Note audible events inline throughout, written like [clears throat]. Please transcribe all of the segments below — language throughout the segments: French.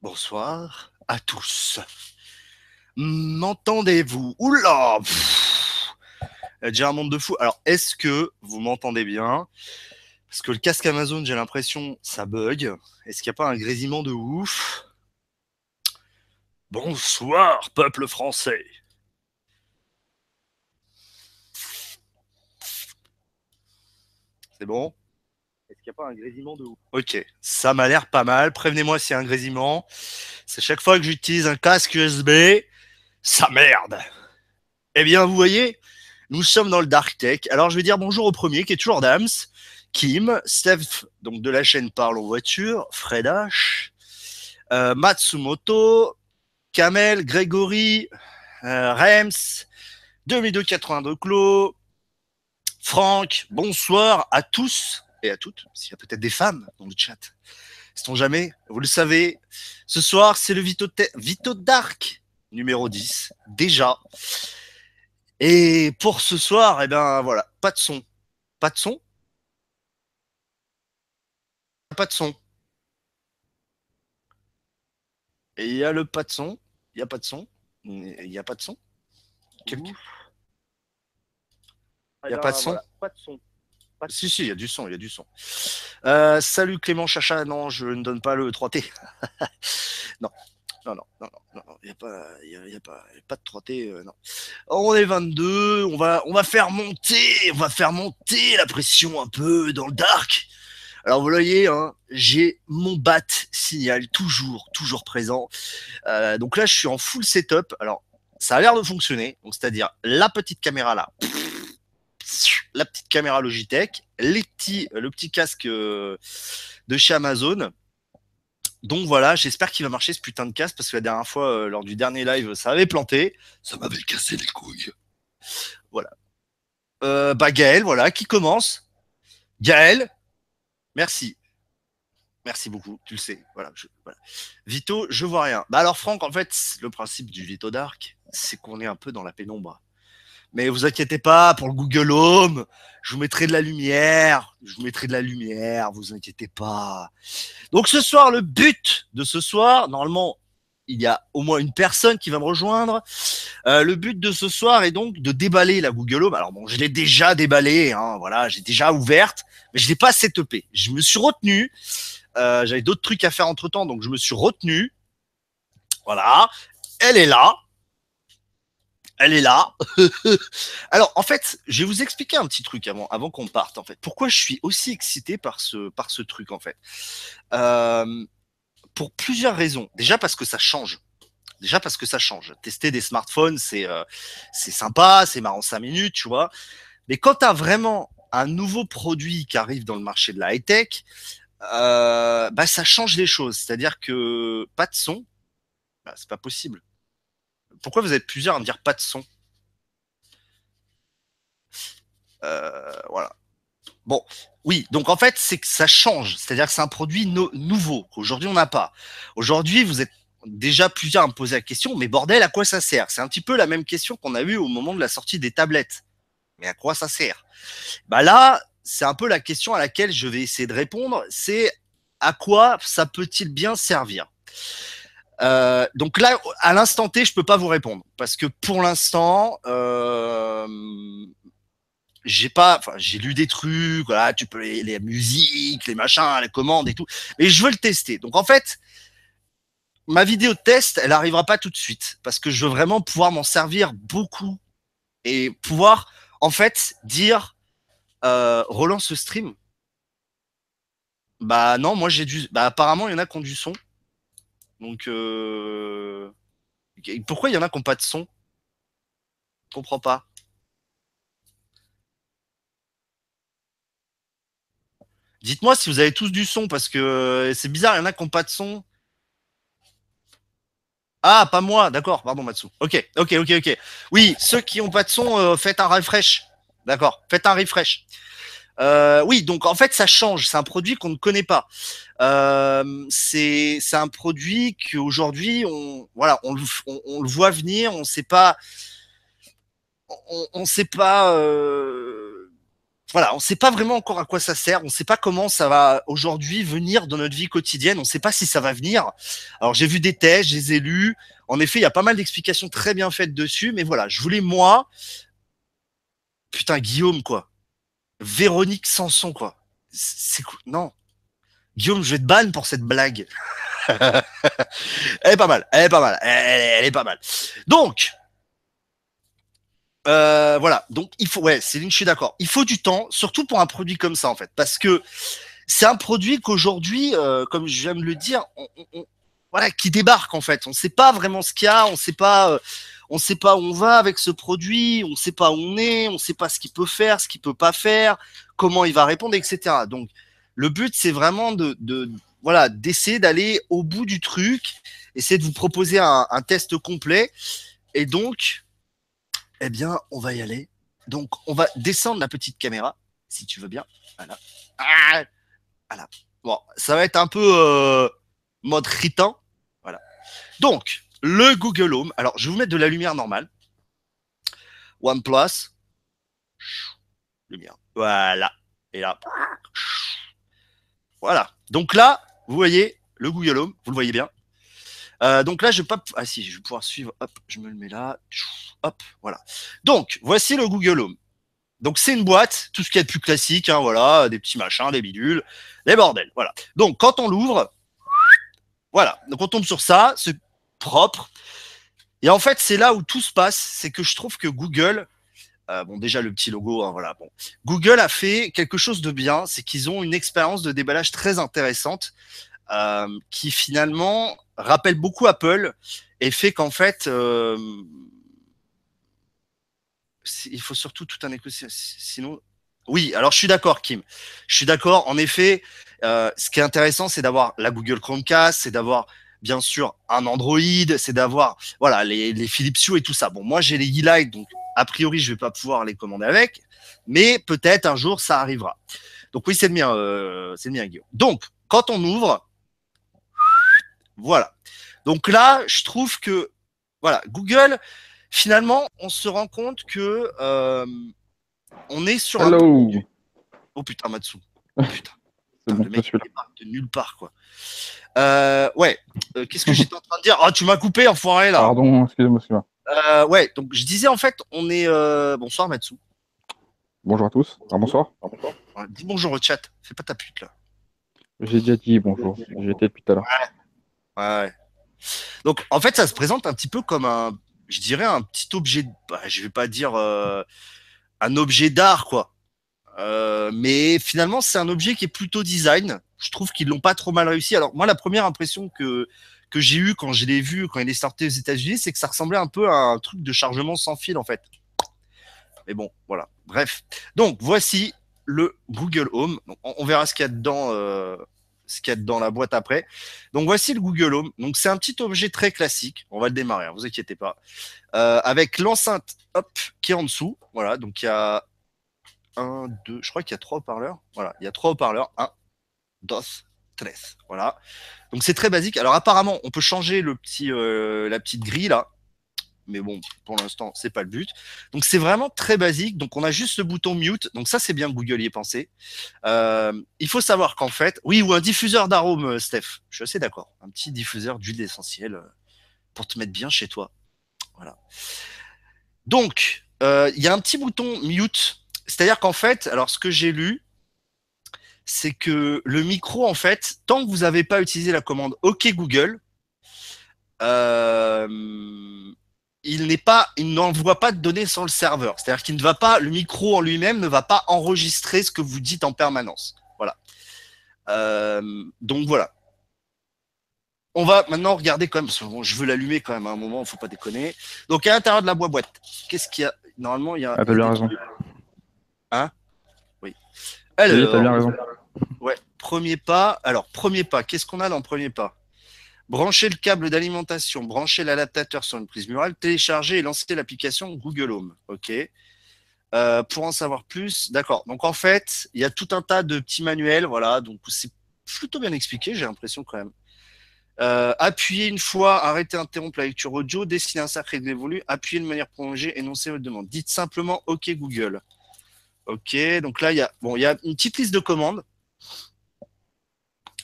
Bonsoir à tous. M'entendez-vous? Oula pff, a déjà un monde de fou. Alors, est-ce que vous m'entendez bien? Parce que le casque Amazon, j'ai l'impression, ça bug. Est-ce qu'il n'y a pas un grésillement de ouf? Bonsoir, peuple français. C'est bon? Pas un grésillement de ouf Ok, ça m'a l'air pas mal. Prévenez-moi s'il un grésillement. C'est chaque fois que j'utilise un casque USB, ça merde. Eh bien, vous voyez, nous sommes dans le Dark Tech. Alors, je vais dire bonjour au premier, qui est toujours Dams, Kim, Steph, donc de la chaîne Parle en voiture, Fred H, euh, Matsumoto, Kamel, Grégory, euh, Rems, 2282 Clos, Franck, bonsoir à tous et à toutes, s'il y a peut-être des femmes dans le chat. Sait-on jamais Vous le savez, ce soir, c'est le Vito, Vito Dark numéro 10, déjà. Et pour ce soir, eh ben voilà, pas de son. Pas de son? Pas de son. Et il y a le pas de son. Il n'y a pas de son. Il n'y a pas de son. Il n'y a pas de son. Si, si, il y a du son, il y a du son. Euh, salut Clément Chacha, non, je ne donne pas le 3T. [laughs] non. Non, non, non, non, il n'y a, pas, a pas de 3T, euh, non. On est 22, on va, on va faire monter, on va faire monter la pression un peu dans le dark. Alors vous voyez, hein, j'ai mon bat signal toujours, toujours présent. Euh, donc là, je suis en full setup. Alors, ça a l'air de fonctionner. Donc c'est-à-dire la petite caméra là, la petite caméra Logitech, les petits, le petit casque euh, de chez Amazon. Donc voilà, j'espère qu'il va marcher ce putain de casque parce que la dernière fois, euh, lors du dernier live, ça avait planté. Ça m'avait cassé les couilles. Voilà. Euh, bah Gaël, voilà, qui commence Gaël, merci. Merci beaucoup, tu le sais. Voilà, je- voilà. Vito, je vois rien. Bah alors Franck, en fait, le principe du Vito Dark, c'est qu'on est un peu dans la pénombre. Mais vous inquiétez pas, pour le Google Home, je vous mettrai de la lumière. Je vous mettrai de la lumière, vous inquiétez pas. Donc ce soir, le but de ce soir, normalement, il y a au moins une personne qui va me rejoindre. Euh, le but de ce soir est donc de déballer la Google Home. Alors bon, je l'ai déjà déballée, hein, voilà, j'ai déjà ouverte, mais je l'ai pas setupée. Je me suis retenu. Euh, J'avais d'autres trucs à faire entre temps, donc je me suis retenu. Voilà, elle est là. Elle est là. [laughs] Alors, en fait, je vais vous expliquer un petit truc avant, avant qu'on parte. En fait, pourquoi je suis aussi excité par ce, par ce truc, en fait? Euh, pour plusieurs raisons. Déjà parce que ça change. Déjà parce que ça change. Tester des smartphones, c'est euh, c'est sympa, c'est marrant 5 minutes, tu vois. Mais quand tu as vraiment un nouveau produit qui arrive dans le marché de la high-tech, euh, bah, ça change les choses. C'est-à-dire que pas de son, bah, c'est pas possible. Pourquoi vous êtes plusieurs à me dire pas de son? Euh, Voilà. Bon, oui, donc en fait, c'est que ça change. C'est-à-dire que c'est un produit no- nouveau qu'aujourd'hui on n'a pas. Aujourd'hui, vous êtes déjà plusieurs à me poser la question, mais bordel, à quoi ça sert? C'est un petit peu la même question qu'on a eue au moment de la sortie des tablettes. Mais à quoi ça sert? Bah là, c'est un peu la question à laquelle je vais essayer de répondre. C'est à quoi ça peut-il bien servir? Euh, donc là, à l'instant T, je peux pas vous répondre parce que pour l'instant, euh, j'ai pas, enfin, j'ai lu des trucs, voilà, tu peux les, les musiques, les machins, les commandes et tout, mais je veux le tester. Donc en fait, ma vidéo de test, elle arrivera pas tout de suite parce que je veux vraiment pouvoir m'en servir beaucoup et pouvoir en fait dire euh, relance ce stream. Bah non, moi j'ai du, bah apparemment il y en a qui ont du son. Donc euh... pourquoi il y en a qui n'ont pas de son? Je comprends pas. Dites-moi si vous avez tous du son parce que euh, c'est bizarre, il y en a qui n'ont pas de son. Ah, pas moi, d'accord, pardon Matsu. Ok, ok, ok, ok. Oui, ceux qui n'ont pas de son, euh, faites un refresh. D'accord, faites un refresh. Euh, oui, donc en fait ça change. C'est un produit qu'on ne connaît pas. Euh, c'est un produit qu'aujourd'hui on voilà on, on, le voit venir. On sait pas on, on sait pas euh, voilà, on ne sait pas vraiment encore à quoi ça sert, on ne sait pas comment ça va aujourd'hui venir dans notre vie quotidienne, on ne sait pas si ça va venir. Alors j'ai vu des tests, je les lus. En effet, il y a pas mal d'explications très bien faites dessus, mais voilà, je voulais moi, putain Guillaume quoi, Véronique Sanson quoi, c'est quoi? Non, Guillaume, je vais te ban pour cette blague. elle est pas mal, elle est pas mal, elle, est pas mal. Donc, euh, voilà, donc il faut, ouais, Céline, je suis d'accord. Il faut du temps, surtout pour un produit comme ça en fait, parce que c'est un produit qu'aujourd'hui, euh, comme je viens de le dire, voilà, qui débarque en fait. On ne sait pas vraiment ce qu'il y a, on sait pas, euh, on sait pas où on va avec ce produit, on ne sait pas où on est, on ne sait pas ce qu'il peut faire, ce qu'il peut pas faire, comment il va répondre, etc. Donc le but c'est vraiment de, voilà, d'essayer d'aller au bout du truc, essayer de vous proposer un, test complet, et donc eh bien, on va y aller. Donc, on va descendre la petite caméra, si tu veux bien. Voilà. Ah voilà. Bon, ça va être un peu euh, mode ritant. Voilà. Donc, le Google Home. Alors, je vais vous mettre de la lumière normale. OnePlus. Lumière. Voilà. Et là. Voilà. Donc là, vous voyez le Google Home. Vous le voyez bien. Euh, donc là, je vais pas. Ah si, je vais pouvoir suivre. Hop, je me le mets là. Hop, voilà. Donc, voici le Google Home. Donc c'est une boîte, tout ce qui est plus classique, hein, voilà, des petits machins, des bidules, des bordels, voilà. Donc quand on l'ouvre, voilà, donc on tombe sur ça, c'est propre. Et en fait, c'est là où tout se passe, c'est que je trouve que Google, euh, bon déjà le petit logo, hein, voilà, bon, Google a fait quelque chose de bien, c'est qu'ils ont une expérience de déballage très intéressante, euh, qui finalement rappelle beaucoup Apple et fait qu'en fait euh, il faut surtout tout un écosystème. Sinon, oui, alors je suis d'accord, Kim. Je suis d'accord. En effet, ce qui est intéressant, c'est d'avoir la Google Chromecast, c'est d'avoir bien sûr un Android, c'est d'avoir voilà les, les Philips Hue et tout ça. Bon, moi j'ai les e-light, donc a priori je vais pas pouvoir les commander avec, mais peut-être un jour ça arrivera. Donc oui, c'est le mien, euh, c'est le mien, Guillaume. Donc quand on ouvre, voilà. Donc là, je trouve que voilà, Google finalement, on se rend compte que euh, on est sur Hello. un. Oh putain, Matsu. Oh, [laughs] putain. Bon, le mec, il débarque de nulle part, quoi. Euh, ouais. Euh, Qu'est-ce que j'étais en train de dire? Ah, tu m'as coupé, enfoiré, là. Pardon, excusez-moi, excusez-moi. Euh, ouais, donc je disais, en fait, on est. Bonsoir, Matsu. Bonjour à tous. Ah, bonsoir. Ouais, dis bonjour au chat. Fais pas ta pute, là. J'ai déjà dit bonjour. Été depuis tout à l'heure. Ouais, ouais. Donc, en fait, ça se présente un petit peu comme un. Je dirais un petit objet. bah, je vais pas dire. un objet d'art, quoi. Euh, mais finalement, c'est un objet qui est plutôt design. Je trouve qu'ils l'ont pas trop mal réussi. Alors moi, la première impression que que j'ai eue quand je l'ai vu quand il est sorti aux États-Unis, c'est que ça ressemblait un peu à un truc de chargement sans fil en fait. Mais bon, voilà. Bref. Donc voici le Google Home. On, verra ce qu'il y a dedans, euh, ce qu'il y a dedans la boîte après. Donc voici le Google Home. Donc c'est un petit objet très classique. On va le démarrer, hein, vous inquiétez pas. Euh, avec l'enceinte, qui est en dessous. Voilà. Donc il y a un, deux, je crois qu'il y a trois haut-parleurs. Voilà, il y a trois haut-parleurs. Un, dos, tres. Voilà. Donc c'est très basique. Alors apparemment, on peut changer le petit, euh, la petite grille là. Mais bon, pour l'instant, c'est pas le but. Donc c'est vraiment très basique. Donc on a juste le bouton mute. Donc ça, c'est bien Google y ait pensé. Euh, il faut savoir qu'en fait, oui, ou un diffuseur d'arômes, euh, Steph. Je suis assez d'accord. Un petit diffuseur d'huile essentielle pour te mettre bien chez toi. Voilà. Donc, il y a un petit bouton mute. C'est-à-dire qu'en fait, alors ce que j'ai lu, c'est que le micro, en fait, tant que vous n'avez pas utilisé la commande OK Google, euh, il n'envoie pas de données sur le serveur. C'est-à-dire qu'il ne va pas, le micro en lui-même ne va pas enregistrer ce que vous dites en permanence. Voilà. Euh, donc voilà. On va maintenant regarder quand même, parce que je veux l'allumer quand même à un moment, il faut pas déconner. Donc à l'intérieur de la boîte, qu'est-ce qu'il y a? Normalement, il y a. Bien raison. Hein Oui. Alors, t'as bien raison. Ouais, premier pas. Alors, premier pas, qu'est-ce qu'on a dans le premier pas? Brancher le câble d'alimentation, brancher l'adaptateur sur une prise murale, télécharger et lancer l'application Google Home. OK. Euh, pour en savoir plus, d'accord. Donc en fait, il y a tout un tas de petits manuels, voilà. Donc c'est plutôt bien expliqué, j'ai l'impression quand même. Euh, appuyer une fois, arrêter, interrompre la lecture audio, dessiner un cercle révolu, appuyer de manière prolongée, énoncer votre demande. Dites simplement OK Google. Ok, donc là, il y a, bon, y a une petite liste de commandes.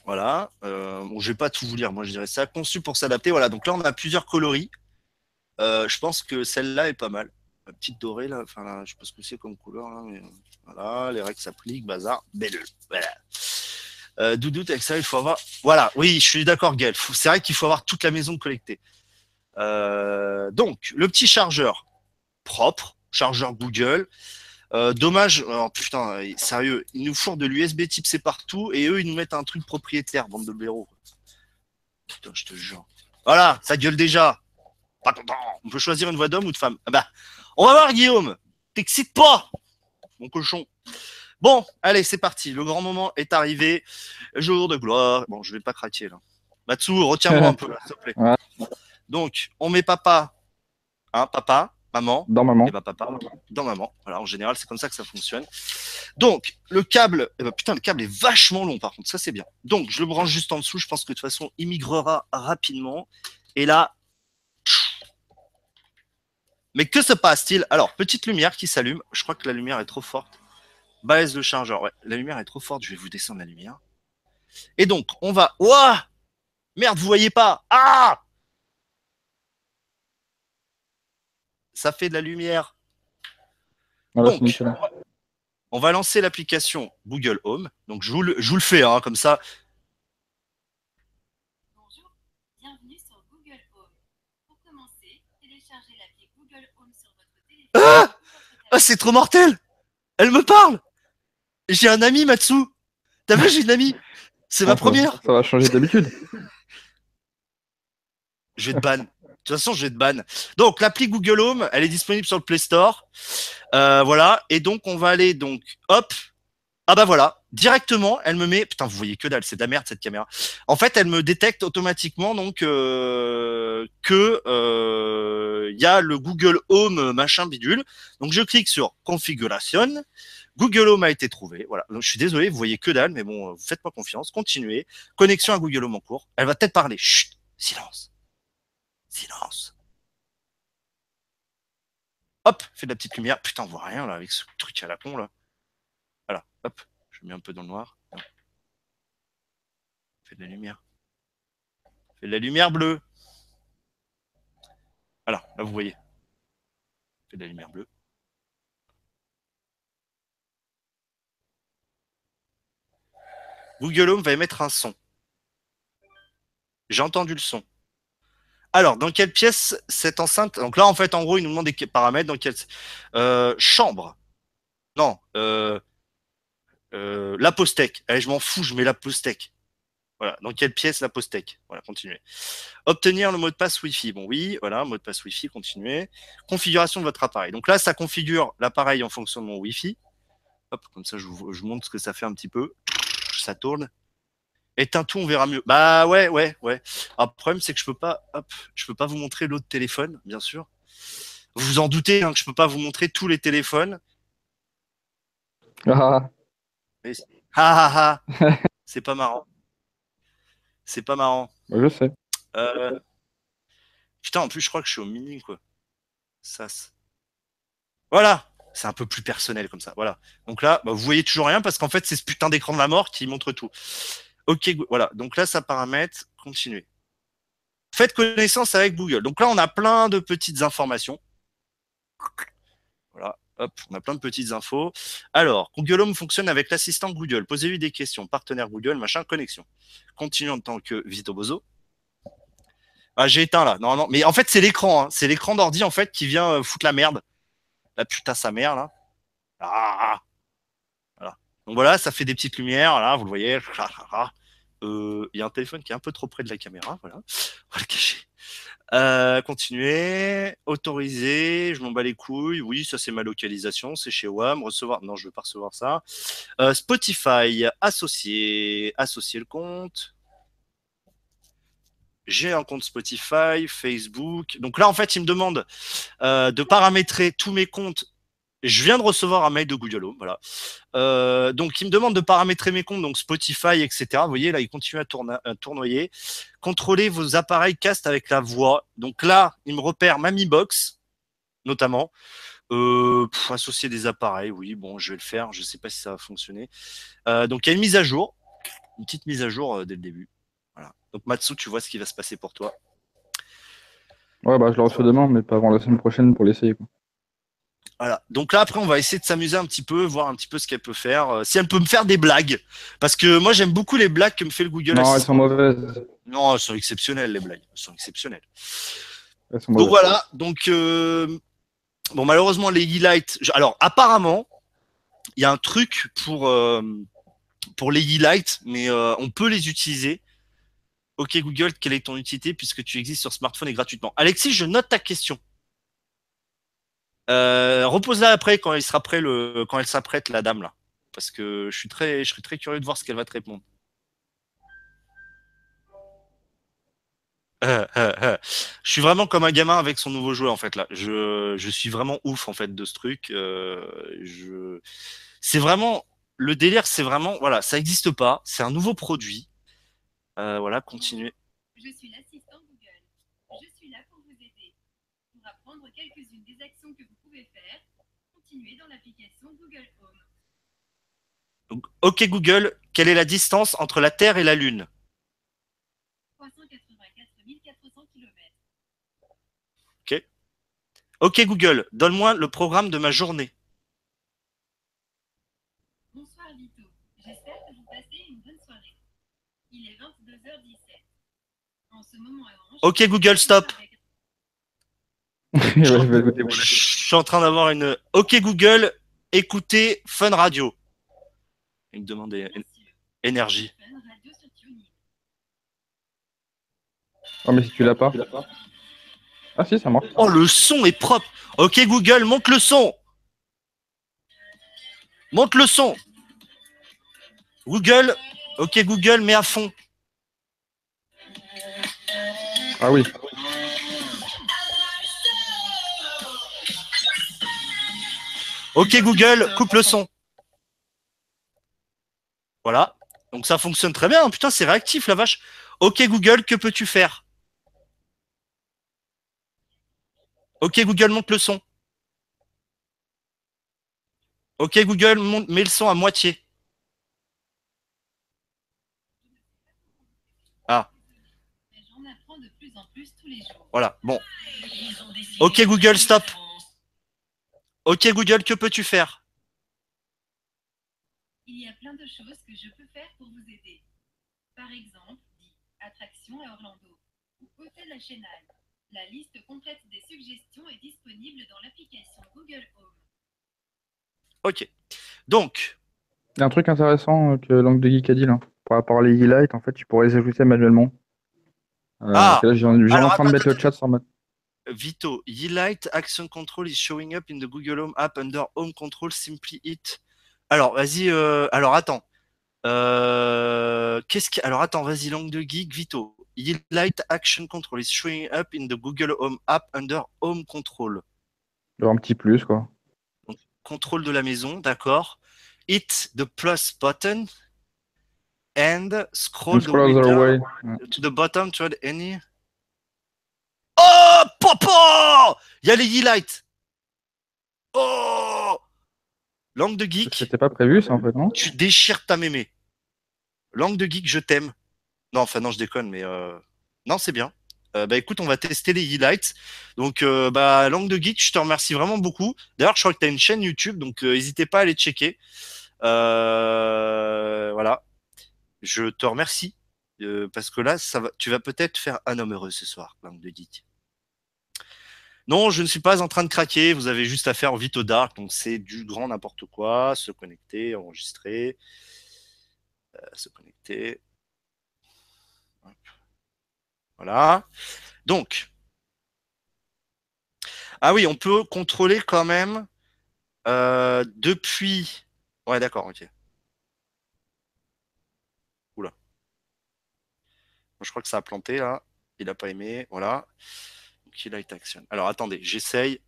Voilà. Euh, bon, je vais pas tout vous lire, moi je dirais ça. Conçu pour s'adapter. Voilà, donc là, on a plusieurs coloris. Euh, je pense que celle-là est pas mal. La petite dorée, là, enfin, là, je sais pas ce que c'est comme couleur, là, mais voilà, les règles s'appliquent, bazar, belle. Voilà. Euh, avec ça, il faut avoir. Voilà, oui, je suis d'accord, Gaël. C'est vrai qu'il faut avoir toute la maison collectée. Euh, donc, le petit chargeur propre, chargeur Google. Euh, dommage, oh, putain, euh, sérieux, ils nous fourrent de l'USB type C partout et eux, ils nous mettent un truc propriétaire, bande de blaireaux. Putain, je te jure. Voilà, ça gueule déjà. Pas content. On peut choisir une voix d'homme ou de femme. Ah bah, on va voir, Guillaume. T'excites pas, mon cochon. Bon, allez, c'est parti. Le grand moment est arrivé. Jour de gloire. Bon, je vais pas craquer là. Matsu, retiens-moi un peu, s'il te plaît. [laughs] Donc, on met papa, hein, papa, maman, Dans maman. et bah papa dans maman. Voilà, en général, c'est comme ça que ça fonctionne. Donc, le câble, eh ben, putain, le câble est vachement long par contre, ça c'est bien. Donc, je le branche juste en dessous, je pense que de toute façon, il migrera rapidement. Et là, mais que se passe-t-il? Alors, petite lumière qui s'allume. Je crois que la lumière est trop forte. Baisse le chargeur. Ouais, la lumière est trop forte. Je vais vous descendre la lumière. Et donc, on va. Ouah Merde, vous voyez pas Ah Ça fait de la lumière. Voilà, Donc. On va lancer l'application Google Home. Donc, je vous le, je vous le fais, hein, comme ça. Bonjour, bienvenue sur Google Home. Pour commencer, téléchargez l'appli Google Home sur votre téléphone. Ah Ah, c'est trop mortel Elle me parle J'ai un ami, Matsu T'as vu, j'ai une amie C'est ma Ah, première Ça va changer d'habitude. [laughs] Je vais te ban. De toute façon, je vais te ban. Donc, l'appli Google Home, elle est disponible sur le Play Store. Euh, voilà. Et donc, on va aller, donc, hop. Ah bah voilà. Directement, elle me met. Putain, vous voyez que dalle, c'est de la merde cette caméra. En fait, elle me détecte automatiquement donc euh, que euh, il y a le Google Home machin bidule. Donc, je clique sur configuration. Google Home a été trouvé. Voilà. Donc, je suis désolé, vous voyez que dalle, mais bon, euh, faites-moi confiance. Continuez. Connexion à Google Home en cours. Elle va peut-être parler. Chut, silence. Silence. Hop, fait de la petite lumière. Putain, on voit rien là avec ce truc à la con là. Voilà, hop, je mets un peu dans le noir. Fait de la lumière. Fait de la lumière bleue. Voilà, là vous voyez. Fait de la lumière bleue. Google Home va émettre un son. J'ai entendu le son. Alors, dans quelle pièce cette enceinte Donc là, en fait, en gros, il nous demande des paramètres. Dans quelle euh, chambre Non. Euh, euh, la postec. Allez, je m'en fous, je mets la postec. Voilà. Dans quelle pièce la postec Voilà, continuez. Obtenir le mot de passe Wi-Fi. Bon, oui, voilà, mot de passe Wi-Fi, continuez. Configuration de votre appareil. Donc là, ça configure l'appareil en fonction de mon Wi-Fi. Hop, comme ça, je vous, je montre ce que ça fait un petit peu. Ça tourne. Éteins tout, on verra mieux. Bah ouais, ouais, ouais. Alors, le problème, c'est que je peux pas, hop, je peux pas vous montrer l'autre téléphone, bien sûr. Vous vous en doutez hein, que je peux pas vous montrer tous les téléphones. Ah, Ah ah ah. c'est pas marrant. C'est pas marrant. bah, je sais. Euh, Putain, en plus, je crois que je suis au mini, quoi. Ça. c'est- Voilà. C'est un peu plus personnel comme ça. Voilà. Donc là, bah, vous voyez toujours rien parce qu'en fait, c'est ce putain d'écran de la mort qui montre tout. Ok, voilà. Donc là, ça paramètre. Continuez. Faites connaissance avec Google. Donc là, on a plein de petites informations. Voilà. Hop, on a plein de petites infos. Alors, Google Home fonctionne avec l'assistant Google. Posez-lui des questions. Partenaire Google, machin, connexion. Continuons en tant que Vito Bozo. Ah, j'ai éteint là. Non, non. Mais en fait, c'est l'écran. hein. C'est l'écran d'ordi en fait qui vient euh, foutre la merde. La putain sa mère là. Ah. Donc voilà, ça fait des petites lumières là, vous le voyez. Euh, Il y a un téléphone qui est un peu trop près de la caméra. Voilà. On va cacher. Euh, continuer, autoriser, je m'en bats les couilles. Oui, ça c'est ma localisation, c'est chez WAM. Recevoir, non, je veux pas recevoir ça. Euh, Spotify, associer, associer le compte. J'ai un compte Spotify, Facebook. Donc là, en fait, il me demande de paramétrer tous mes comptes. Je viens de recevoir un mail de Google voilà. Euh, donc, il me demande de paramétrer mes comptes, donc Spotify, etc. Vous voyez, là, il continue à, tournoyer. Contrôlez vos appareils cast avec la voix. Donc là, il me repère ma Box. notamment. Euh, associer des appareils, oui, bon, je vais le faire. Je sais pas si ça va fonctionner. Euh, donc, il y a une mise à jour, une petite mise à jour dès le début. Voilà. Donc, Matsu, tu vois ce qui va se passer pour toi. Ouais, bah je le reçois demain, mais pas avant la semaine prochaine pour l'essayer. Voilà. Donc là, après, on va essayer de s'amuser un petit peu, voir un petit peu ce qu'elle peut faire. Euh, si elle peut me faire des blagues. Parce que moi, j'aime beaucoup les blagues que me fait le Google Non, elles sont mauvaises. Non, elles sont exceptionnelles, les blagues. Elles sont exceptionnelles. Elles sont Donc voilà. Donc, euh, bon, malheureusement, les je- Alors, apparemment, il y a un truc pour, euh, pour les mais euh, on peut les utiliser. Ok, Google, quelle est ton utilité puisque tu existes sur smartphone et gratuitement? Alexis, je note ta question. Euh, Repose-la après quand il sera prêt le, quand elle s'apprête la dame là, parce que je suis très, je serais très curieux de voir ce qu'elle va te répondre. Euh, euh. Je suis vraiment comme un gamin avec son nouveau jouet en fait là. Je, je suis vraiment ouf en fait de ce truc. Je, c'est vraiment le délire, c'est vraiment voilà, ça n'existe pas. C'est un nouveau produit. Voilà, continuez. Je suis l'assistant Google. Je suis là pour vous aider. Pour apprendre quelques-unes des actions que vous continuez dans l'application Google Home. Donc, ok Google, quelle est la distance entre la Terre et la Lune? 384 400 km. Ok Google, donne-moi le programme de ma journée. Bonsoir Vito. J'espère que vous passez une bonne soirée. Il est 22h17. En ce moment à Orange. Ok, Google, stop. [laughs] Ouais, je suis en train d'avoir une. Ok Google, écoutez Fun Radio. Il me demande énergie. Ah, mais si tu l'as pas. Ah, si, ça marche. Oh, le son est propre. Ok Google, monte le son. Monte le son. Google, ok Google, mets à fond. Ah oui. Ok Google, coupe le son. Voilà. Donc ça fonctionne très bien. Putain, c'est réactif la vache. Ok Google, que peux-tu faire? Ok Google, monte le son. Ok Google, monte, mets le son à moitié. Mais J'en apprends de plus en plus tous les jours. Voilà. Bon. Ok Google, stop. Ok Google, que peux-tu faire? Il y a plein de choses que je peux faire pour vous aider. Par exemple, dit attraction à Orlando ou hôtel à Chenal. La liste complète des suggestions est disponible dans l'application Google Home. Ok. Donc, Il y a un truc intéressant euh, que Langue de Geek a dit là. Par rapport à les e-light, en fait, tu pourrais les ajouter manuellement. Euh, Ah. là, j'ai j'ai Alors, en train de attends, mettre le chat sans mettre. Vito, Light Action Control is showing up in the Google Home app under Home Control. Simply hit. Alors, vas-y. euh, alors, attends. Euh, Qu'est-ce que. Alors, attends, vas-y, langue de geek, Vito. Light Action Control is showing up in the Google Home app under Home Control. Un petit plus, quoi. Contrôle de la maison, d'accord. Hit the plus button and scroll And the scroll the window way. To the bottom to add any. Oh, papa Il y a les. Oh Langue de geek, C'était pas prévu, ça, en fait, non tu déchires ta mémé. Langue de geek, je t'aime. Non, enfin non, je déconne, mais euh, non, c'est bien. Euh, bah écoute, on va tester les e-lights. Donc, euh, bah, langue de geek, je te remercie vraiment beaucoup. D'ailleurs, je crois que tu as une chaîne YouTube, donc n'hésitez pas à aller checker. Voilà. Je te remercie. parce que là, ça va, tu vas peut-être faire un homme heureux ce soir, langue de geek. Non, je ne suis pas en train de craquer. Vous avez juste à faire vite au dark. Donc, c'est du grand n'importe quoi. Se connecter, enregistrer. Euh, se connecter. Voilà. Donc. Ah oui, on peut contrôler quand même euh, depuis. Ouais, d'accord, ok. Oula. Je crois que ça a planté là. Il n'a pas aimé. Voilà. A été action. Alors attendez, j'essaye.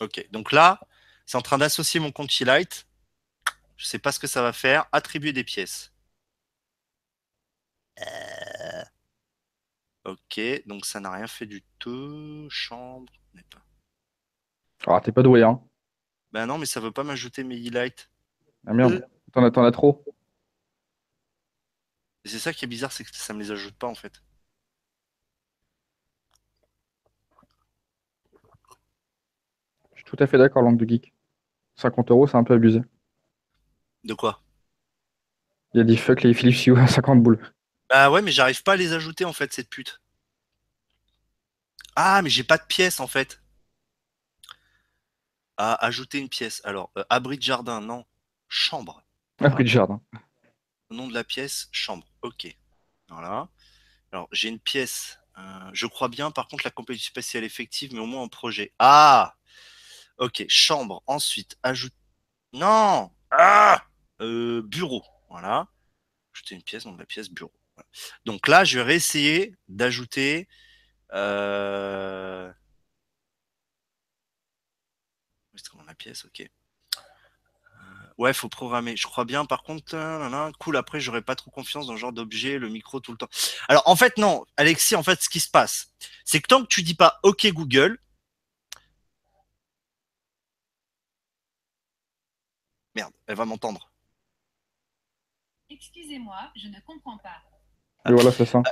Ok, donc là, c'est en train d'associer mon compte Light. Je sais pas ce que ça va faire. Attribuer des pièces. Euh, Ok, donc ça n'a rien fait du tout. Chambre. n'est pas- Ah, t'es pas doué, hein. Ben non, mais ça veut pas m'ajouter mes highlights. Ah merde, t'en as, t'en as trop. Et c'est ça qui est bizarre, c'est que ça me les ajoute pas en fait. Je suis tout à fait d'accord, langue de geek. 50 euros, c'est un peu abusé. De quoi? Il a dit fuck les Philips Hue à 50 boules. Bah ouais, mais j'arrive pas à les ajouter en fait, cette pute. Ah, mais j'ai pas de pièce en fait. Ajouter une pièce. Alors, euh, abri de jardin, non. Chambre. Abri de jardin. Nom de la pièce, chambre. Ok. Voilà. Alors, j'ai une pièce. euh, je crois bien, par contre, la compétition spatiale effective, mais au moins en projet. Ah Ok, chambre. Ensuite, ajoute. Non Ah Euh, Bureau. Voilà. Ajouter une pièce, de la pièce, bureau. Donc là, je vais réessayer d'ajouter. Euh... Enregistrer dans la pièce, ok. Ouais, faut programmer. Je crois bien. Par contre, euh, cool. Après, j'aurais pas trop confiance dans ce genre d'objet, le micro tout le temps. Alors, en fait, non, Alexis. En fait, ce qui se passe, c'est que tant que tu dis pas OK Google, merde, elle va m'entendre. Excusez-moi, je ne comprends pas. Et voilà, c'est ça.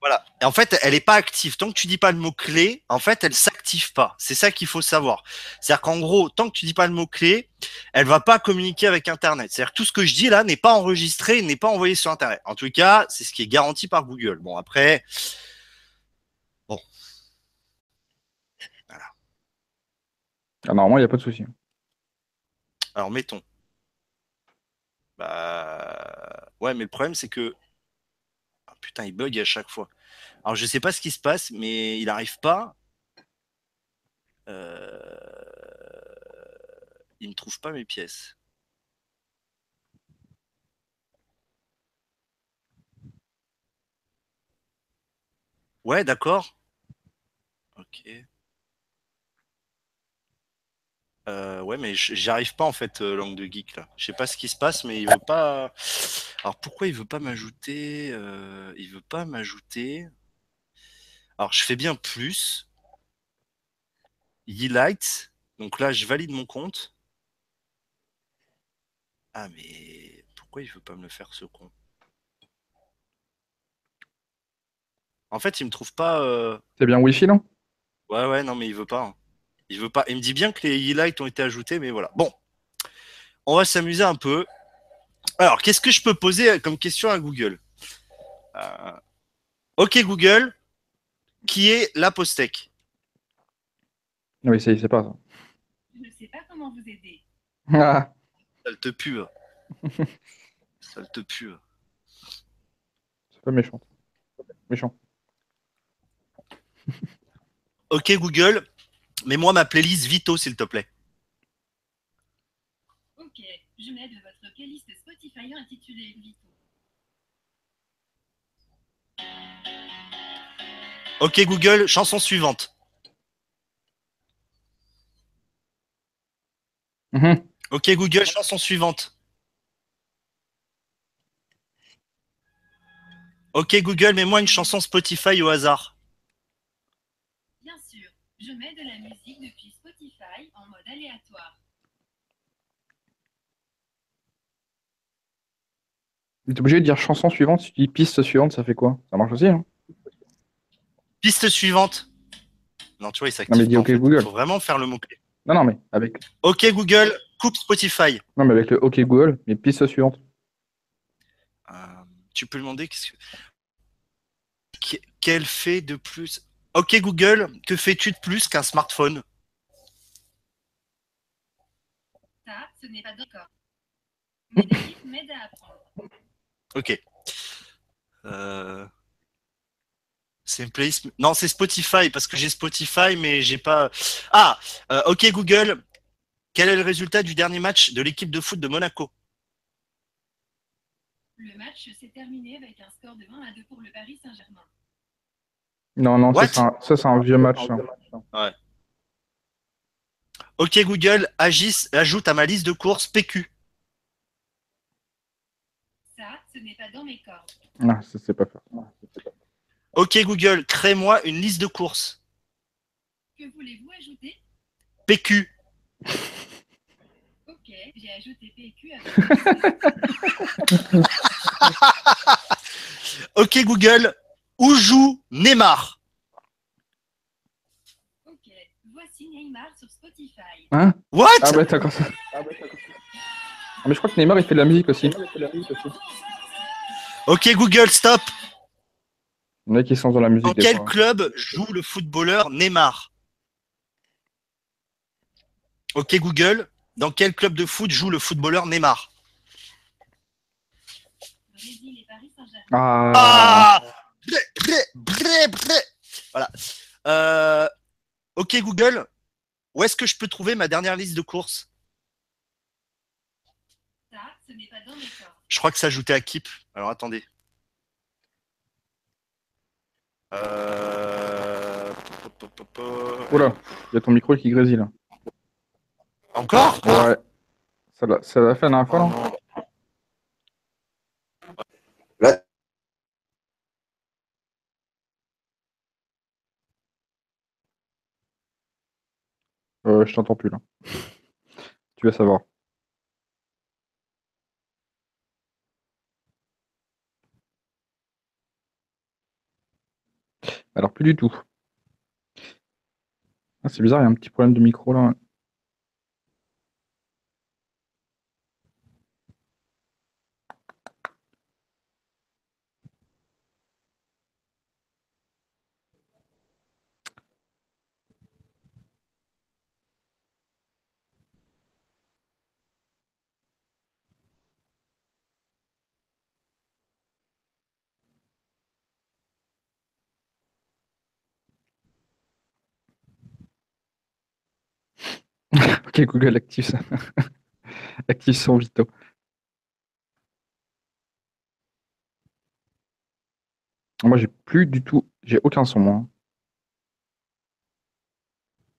Voilà. Et en fait, elle est pas active. Tant que tu dis pas le mot clé, en fait, elle s'active pas. C'est ça qu'il faut savoir. C'est-à-dire qu'en gros, tant que tu dis pas le mot clé, elle va pas communiquer avec Internet. C'est-à-dire que tout ce que je dis là n'est pas enregistré, n'est pas envoyé sur Internet. En tout cas, c'est ce qui est garanti par Google. Bon, après, Ah, normalement, il n'y a pas de souci. alors mettons. Bah, ouais, mais le problème c'est que putain, il bug à chaque fois. Alors je sais pas ce qui se passe, mais il arrive pas. Euh... Il ne trouve pas mes pièces. Ouais, d'accord. Ok. Euh, ouais, mais j- j'y arrive pas en fait, euh, langue de geek là. Je sais pas ce qui se passe, mais il veut pas. Alors pourquoi il veut pas m'ajouter euh, Il veut pas m'ajouter? Alors je fais bien plus. Highlight. Donc là, je valide mon compte. Ah mais pourquoi il veut pas me le faire ce con? En fait, il me trouve pas. C'est bien Wi-Fi, non? Ouais, ouais, non, mais il veut pas. hein. Il veut pas. Il me dit bien que les highlights ont été ajoutés, mais voilà. Bon, on va s'amuser un peu. Alors, qu'est-ce que je peux poser comme question à Google? Euh, Ok, Google, qui est la Postec Oui, c'est c'est pas ça. Je ne sais pas comment vous aider. Ah, Ça te pue. [laughs] Ça te pue. c'est pas méchant. Méchant. Ok, Google, mets-moi ma playlist Vito, s'il te plaît. Ok, je mets de votre playlist Spotify intitulée Vito. Ok, Google, chanson suivante. Mhm. Ok, Google, chanson suivante. Ok, Google, mets-moi une chanson Spotify au hasard. Je mets de la musique depuis Spotify en mode aléatoire. T'es obligé de dire chanson suivante. Si tu dis piste suivante, ça fait quoi? Ça marche aussi, hein? Piste suivante. Non, tu vois, il s'active. Non, mais dis pas, en OK fait. Google. faut vraiment faire le mot-clé. Non, non, mais avec, Ok, Google, coupe Spotify. non, mais avec le OK Google, mais piste suivante. Euh, tu peux demander qu'est-ce que... Qu- Quel fait de plus Ok, Google, que fais-tu de plus qu'un smartphone? Ça, ce n'est pas d'accord. Mon équipe m'aide à apprendre. Ok. Euh, C'est. Non, c'est Spotify parce que j'ai Spotify, mais j'ai pas. Ah, euh, ok Google. Quel est le résultat du dernier match de l'équipe de foot de Monaco? Le match s'est terminé avec un score de 1 à 2 pour le Paris Saint-Germain. Non, non, ça, What? c'est un, ça, c'est un vieux match. ça. Ok Google, agis, ajoute à ma liste de courses PQ. Ça, ce n'est pas dans mes cordes. Ah, ça, c'est pas faire. Ok Google, crée-moi une liste de courses. Que voulez-vous ajouter? PQ. [laughs] Ok, j'ai ajouté PQ avec [laughs] Ok Google, où joue Neymar? Ok, voici Neymar sur Spotify. Hein? What? Ah ouais, d'accord. Ah, mais je crois que Neymar, il fait de la musique aussi. Ok Google, stop. Il y en a qui sont dans la musique. Dans quel fois. club joue le footballeur Neymar? Ok Google, dans quel club de foot joue le footballeur Neymar? Brésil et Paris Saint-Germain. Ah, Ah Voilà. Euh, ok Google, où est-ce que je peux trouver ma dernière liste de courses? Ça, ce n'est pas dans mes corps. Je crois que c'est ajouté à Keep. Alors attendez. Euh... Oula, il y a ton micro qui grésille. là. Encore? Ouais. Ça l'a ça l'a fait la dernière fois, non euh, Je t'entends plus là. Tu vas savoir. Alors, plus du tout. Ah, c'est bizarre, il y a un petit problème de micro là. Google active ça. [laughs] active son Vito. Moi, j'ai plus du tout. J'ai aucun son, moi.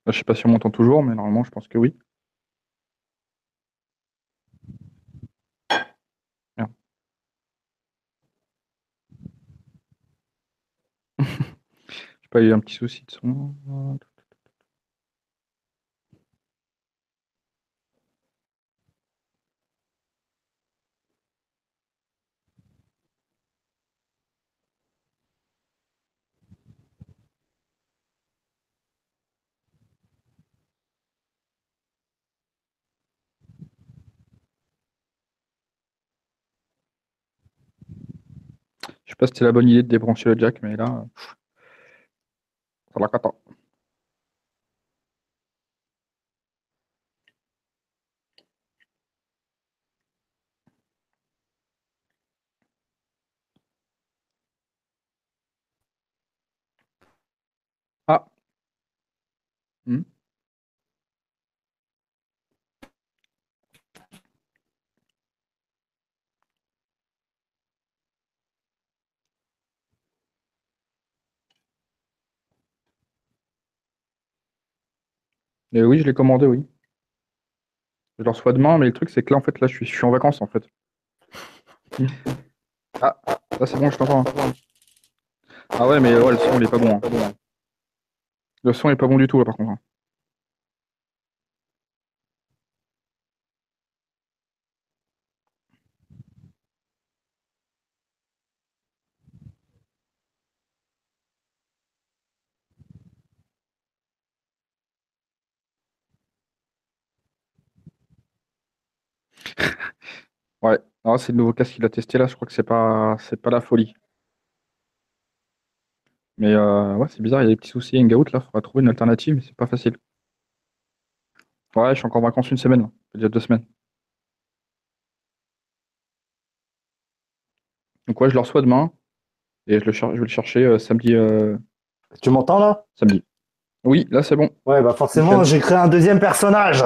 Là, je sais pas si on m'entend toujours, mais normalement, je pense que oui. [laughs] J'ai pas eu un petit souci de son. Je sais pas si c'était la bonne idée de débrancher le jack, mais là. Ça la cata. Ah. Hmm. Et oui, je l'ai commandé, oui. Je le reçois demain, mais le truc, c'est que là, en fait, là, je suis, je suis en vacances, en fait. [laughs] Ah, là, c'est bon, je t'entends. hein. Ah ouais, mais ouais, le son, il est pas bon. hein. Le son est pas bon du tout, là, par contre. hein. Ouais, non, c'est le nouveau casque qu'il a testé là, je crois que c'est pas c'est pas la folie. Mais euh, ouais, c'est bizarre, il y a des petits soucis Hangout là, faudra trouver une alternative, mais c'est pas facile. Ouais, je suis encore en vacances une semaine, là. Déjà deux semaines. Donc ouais, je le reçois demain et je, le cher- je vais le chercher euh, samedi. euh, Tu m'entends là? samedi. Oui, là c'est bon. Ouais, bah forcément, Nickel. j'ai créé un deuxième personnage.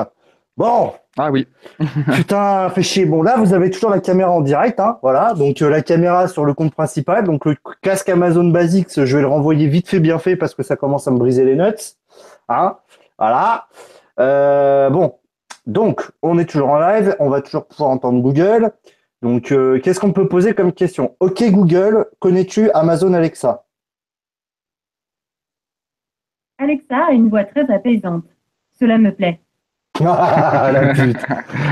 Bon, Ah oui, [laughs] putain, fait chier. Bon, là, vous avez toujours la caméra en direct, hein, voilà. Donc, euh, la caméra sur le compte principal. Donc, le casque Amazon Basics, je vais le renvoyer vite fait, bien fait, parce que ça commence à me briser les nuts. Hein, voilà. Euh, bon, donc, on est toujours en live. On va toujours pouvoir entendre Google. Donc, euh, qu'est-ce qu'on peut poser comme question? Ok, Google, connais-tu Amazon Alexa? Alexa a une voix très apaisante. Cela me plaît. [laughs] Ah la pute.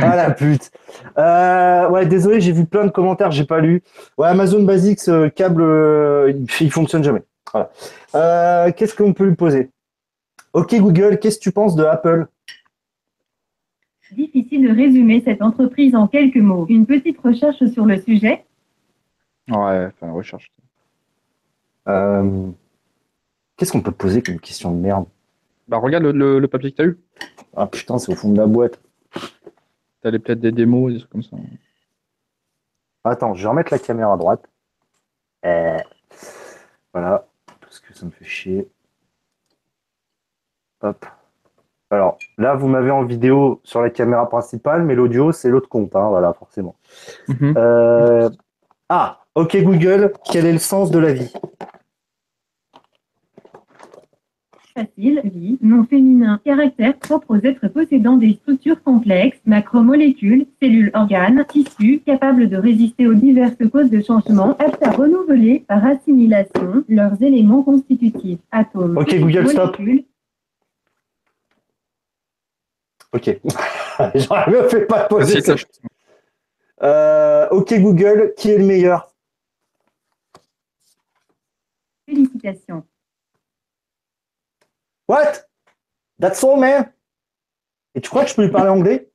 Ah la pute. Euh, ouais, désolé, j'ai vu plein de commentaires, j'ai pas lu. Ouais, Amazon Basics, euh, câble, euh, il fonctionne jamais. Voilà. Euh, Qu'est-ce qu'on peut lui poser? Ok Google, qu'est-ce que tu penses de Apple? Difficile de résumer cette entreprise en quelques mots. Une petite recherche sur le sujet. Ouais, enfin, recherche. Euh, Qu'est-ce qu'on peut poser comme question de merde? Bah, regarde le, le- le papier que t'as eu. Ah putain, c'est au fond de la boîte. T'as peut-être des démos, des trucs comme ça. Attends, je vais remettre la caméra à droite. Euh, voilà, parce que ça me fait chier. Hop. Alors, là, vous m'avez en vidéo sur la caméra principale, mais l'audio, c'est l'autre compte, hein, voilà, forcément. Mhm. Euh, Ah, ok Google, quel est le sens de la vie? Facile, vie, nom féminin, caractère propre aux êtres possédant des structures complexes, macromolécules, cellules, organes, tissus, capables de résister aux diverses causes de changement, aptes à renouveler par assimilation leurs éléments constitutifs, atomes, Ok, Google, stop. Ok. [laughs] J'aurais mieux fait pas poser Euh, ok Google, qui est le meilleur? Félicitations. What? That's all, man Et tu crois que je peux lui parler anglais?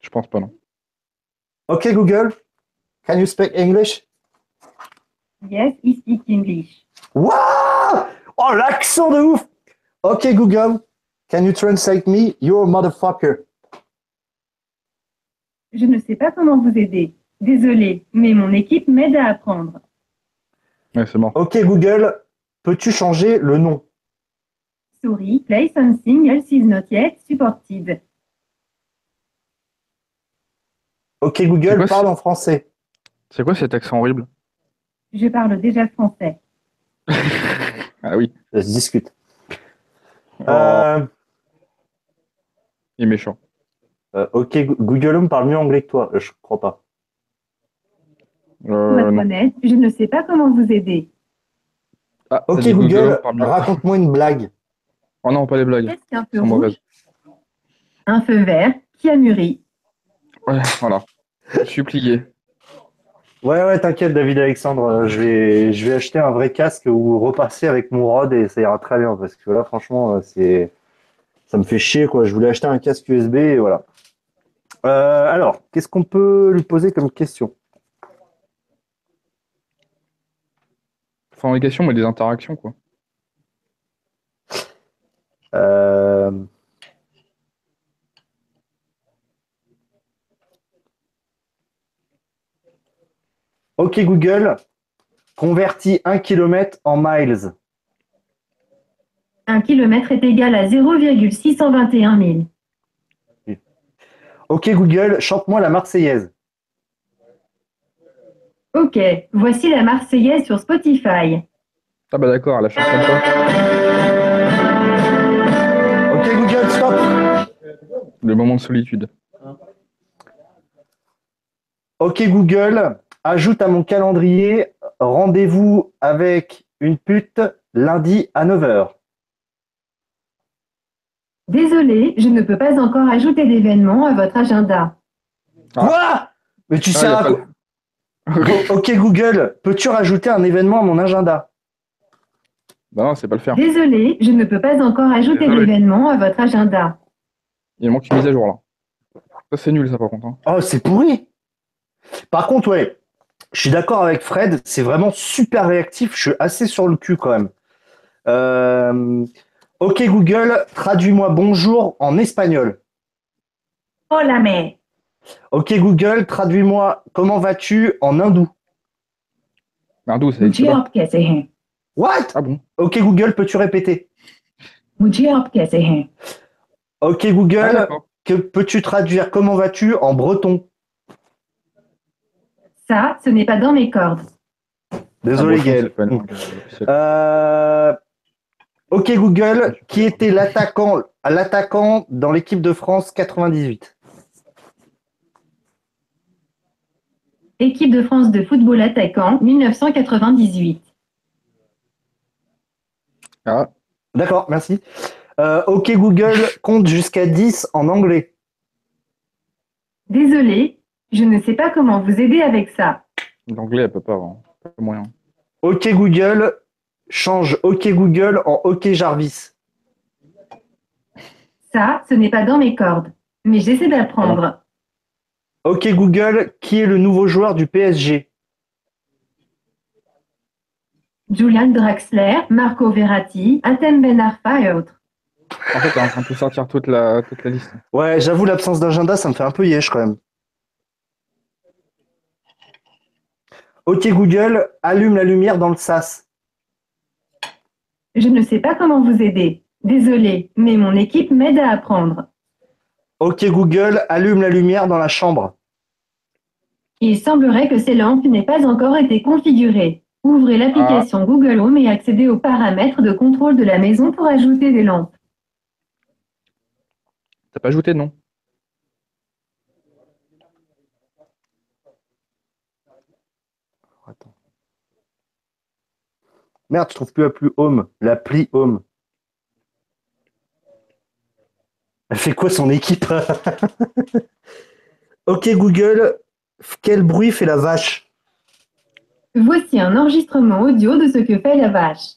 Je pense pas, non. Ok Google, can you speak English? Yes, he speaks English. Wow Oh, l'accent de ouf Ok Google, can you translate me? You're a motherfucker. Je ne sais pas comment vous aider. Désolé, mais mon équipe m'aide à apprendre. Ouais, c'est. Ok Google, peux-tu changer le nom? Sorry, play something else is not yet supported. Ok Google, quoi, parle en français. C'est quoi cet accent horrible? Je parle déjà français. [laughs] Ah oui. Ça se discute. Oh, Euh, il est méchant. euh, ok, Go- Google Home parle mieux anglais que toi. Euh, Je crois pas. Pour Euh, être non. honnête, je ne sais pas comment vous aider. Ah, Ok Google, raconte-moi une blague. Oh non, pas les blagues. Qu'est-ce qu'un Elles feu sont rouge mauvaises. Un feu vert qui a mûri. Ouais, voilà. Je suis plié. Ouais, ouais, t'inquiète, David Alexandre, euh, je vais, je vais acheter un vrai casque ou repasser avec mon rod et ça ira très bien parce que là, franchement, euh, c'est, ça me fait chier, quoi. Je voulais acheter un casque USB et voilà. Euh, alors, qu'est-ce qu'on peut lui poser comme question? Enfin, les questions, mais des interactions, quoi. Euh, Ok, Google, convertis un kilomètre en miles. Un kilomètre est égal à 0,621 000. Ok, Google, chante-moi la Marseillaise. Ok, voici la Marseillaise sur Spotify. Ah bah d'accord, elle a chanté Le moment de solitude. Ok Google, ajoute à mon calendrier rendez-vous avec une pute lundi à 9h. Désolé, je ne peux pas encore ajouter d'événements à votre agenda. Ah. Quoi? Mais tu Ah, sais à pas [laughs] Ok Google, peux-tu rajouter un événement à mon agenda? Bah non, c'est pas le faire. Désolé, je ne peux pas encore ajouter Désolé. d'événements à votre agenda. Il manque une mise à jour là. Ça, c'est nul, ça, par contre. Hein. Oh, c'est pourri. Par contre, ouais, je suis d'accord avec Fred. C'est vraiment super réactif. Je suis assez sur le cul quand même. Euh, ok, Google, traduis-moi bonjour en espagnol. Hola, mais. Ok, Google, traduis-moi comment vas-tu en hindou? Hindou, c'est. What? Ah bon? Ok, Google, peux-tu répéter? Ok Ah, Google, que peux-tu traduire? Comment vas-tu en breton? Ça, ce n'est pas dans mes cordes. Désolé Ah, Gaël. euh. Euh, Ok Google, qui était l'attaquant l'attaquant dans l'équipe de France 98 Équipe de France de football attaquant, 1998. Ah, D'accord, merci. Euh, ok Google, compte jusqu'à 10 en anglais. Désolé, je ne sais pas comment vous aider avec ça. L'anglais, elle peut pas avoir. Pas moyen. Ok Google, change Ok Google en Ok Jarvis. Ça, ce n'est pas dans mes cordes. Mais j'essaie d'apprendre. Ok Google, qui est le nouveau joueur du PSG Julian Draxler, Marco Verratti, Atem Ben Arfa et autres. En fait, t'es en train de tout sortir toute la, toute la liste. Ouais, j'avoue, l'absence d'agenda, ça me fait un peu yesh quand même. Ok Google, allume la lumière dans le sas. Je ne sais pas comment vous aider. Désolé, mais mon équipe m'aide à apprendre. Ok Google, allume la lumière dans la chambre. Il semblerait que ces lampes n'aient pas encore été configurées. Ouvrez l'application Google Home et accédez aux paramètres de contrôle de la maison pour ajouter des lampes. T'as pas ajouté de nom Attends. Merde, je trouve plus l'appli Home. L'appli Home. Elle fait quoi son équipe [laughs] Ok Google, quel bruit fait la vache Voici un enregistrement audio de ce que fait la vache.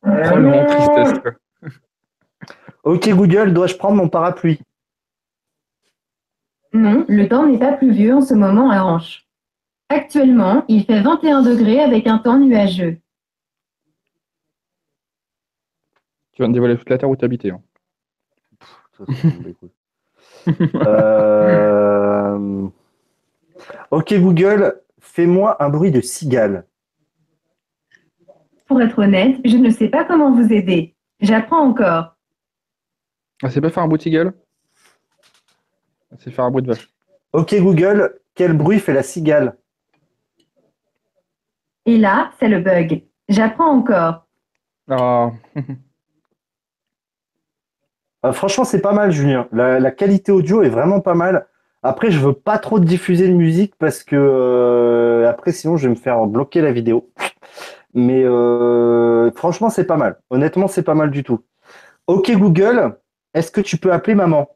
Probablement tristesse. Ok Google, dois-je prendre mon parapluie? Non, le temps n'est pas pluvieux en ce moment à Hanche. Actuellement, il fait 21 degrés avec un temps nuageux. Tu viens de dévoiler toute la terre où t'habitais. Hein. Euh, Ok Google, fais-moi un bruit de cigale. Pour être honnête, je ne sais pas comment vous aider. J'apprends encore. Ah, c'est pas faire un bruit de cigale C'est faire un bruit de vache. Ok Google, quel bruit fait la cigale? Et là, c'est le bug. J'apprends encore. Ah, [laughs] Euh, Franchement, c'est pas mal, Julien. La, la qualité audio est vraiment pas mal. Après, je veux pas trop diffuser de musique parce que euh, après, sinon, je vais me faire bloquer la vidéo. [laughs] Mais euh, franchement, c'est pas mal. Honnêtement, c'est pas mal du tout. Ok Google, est-ce que tu peux appeler maman?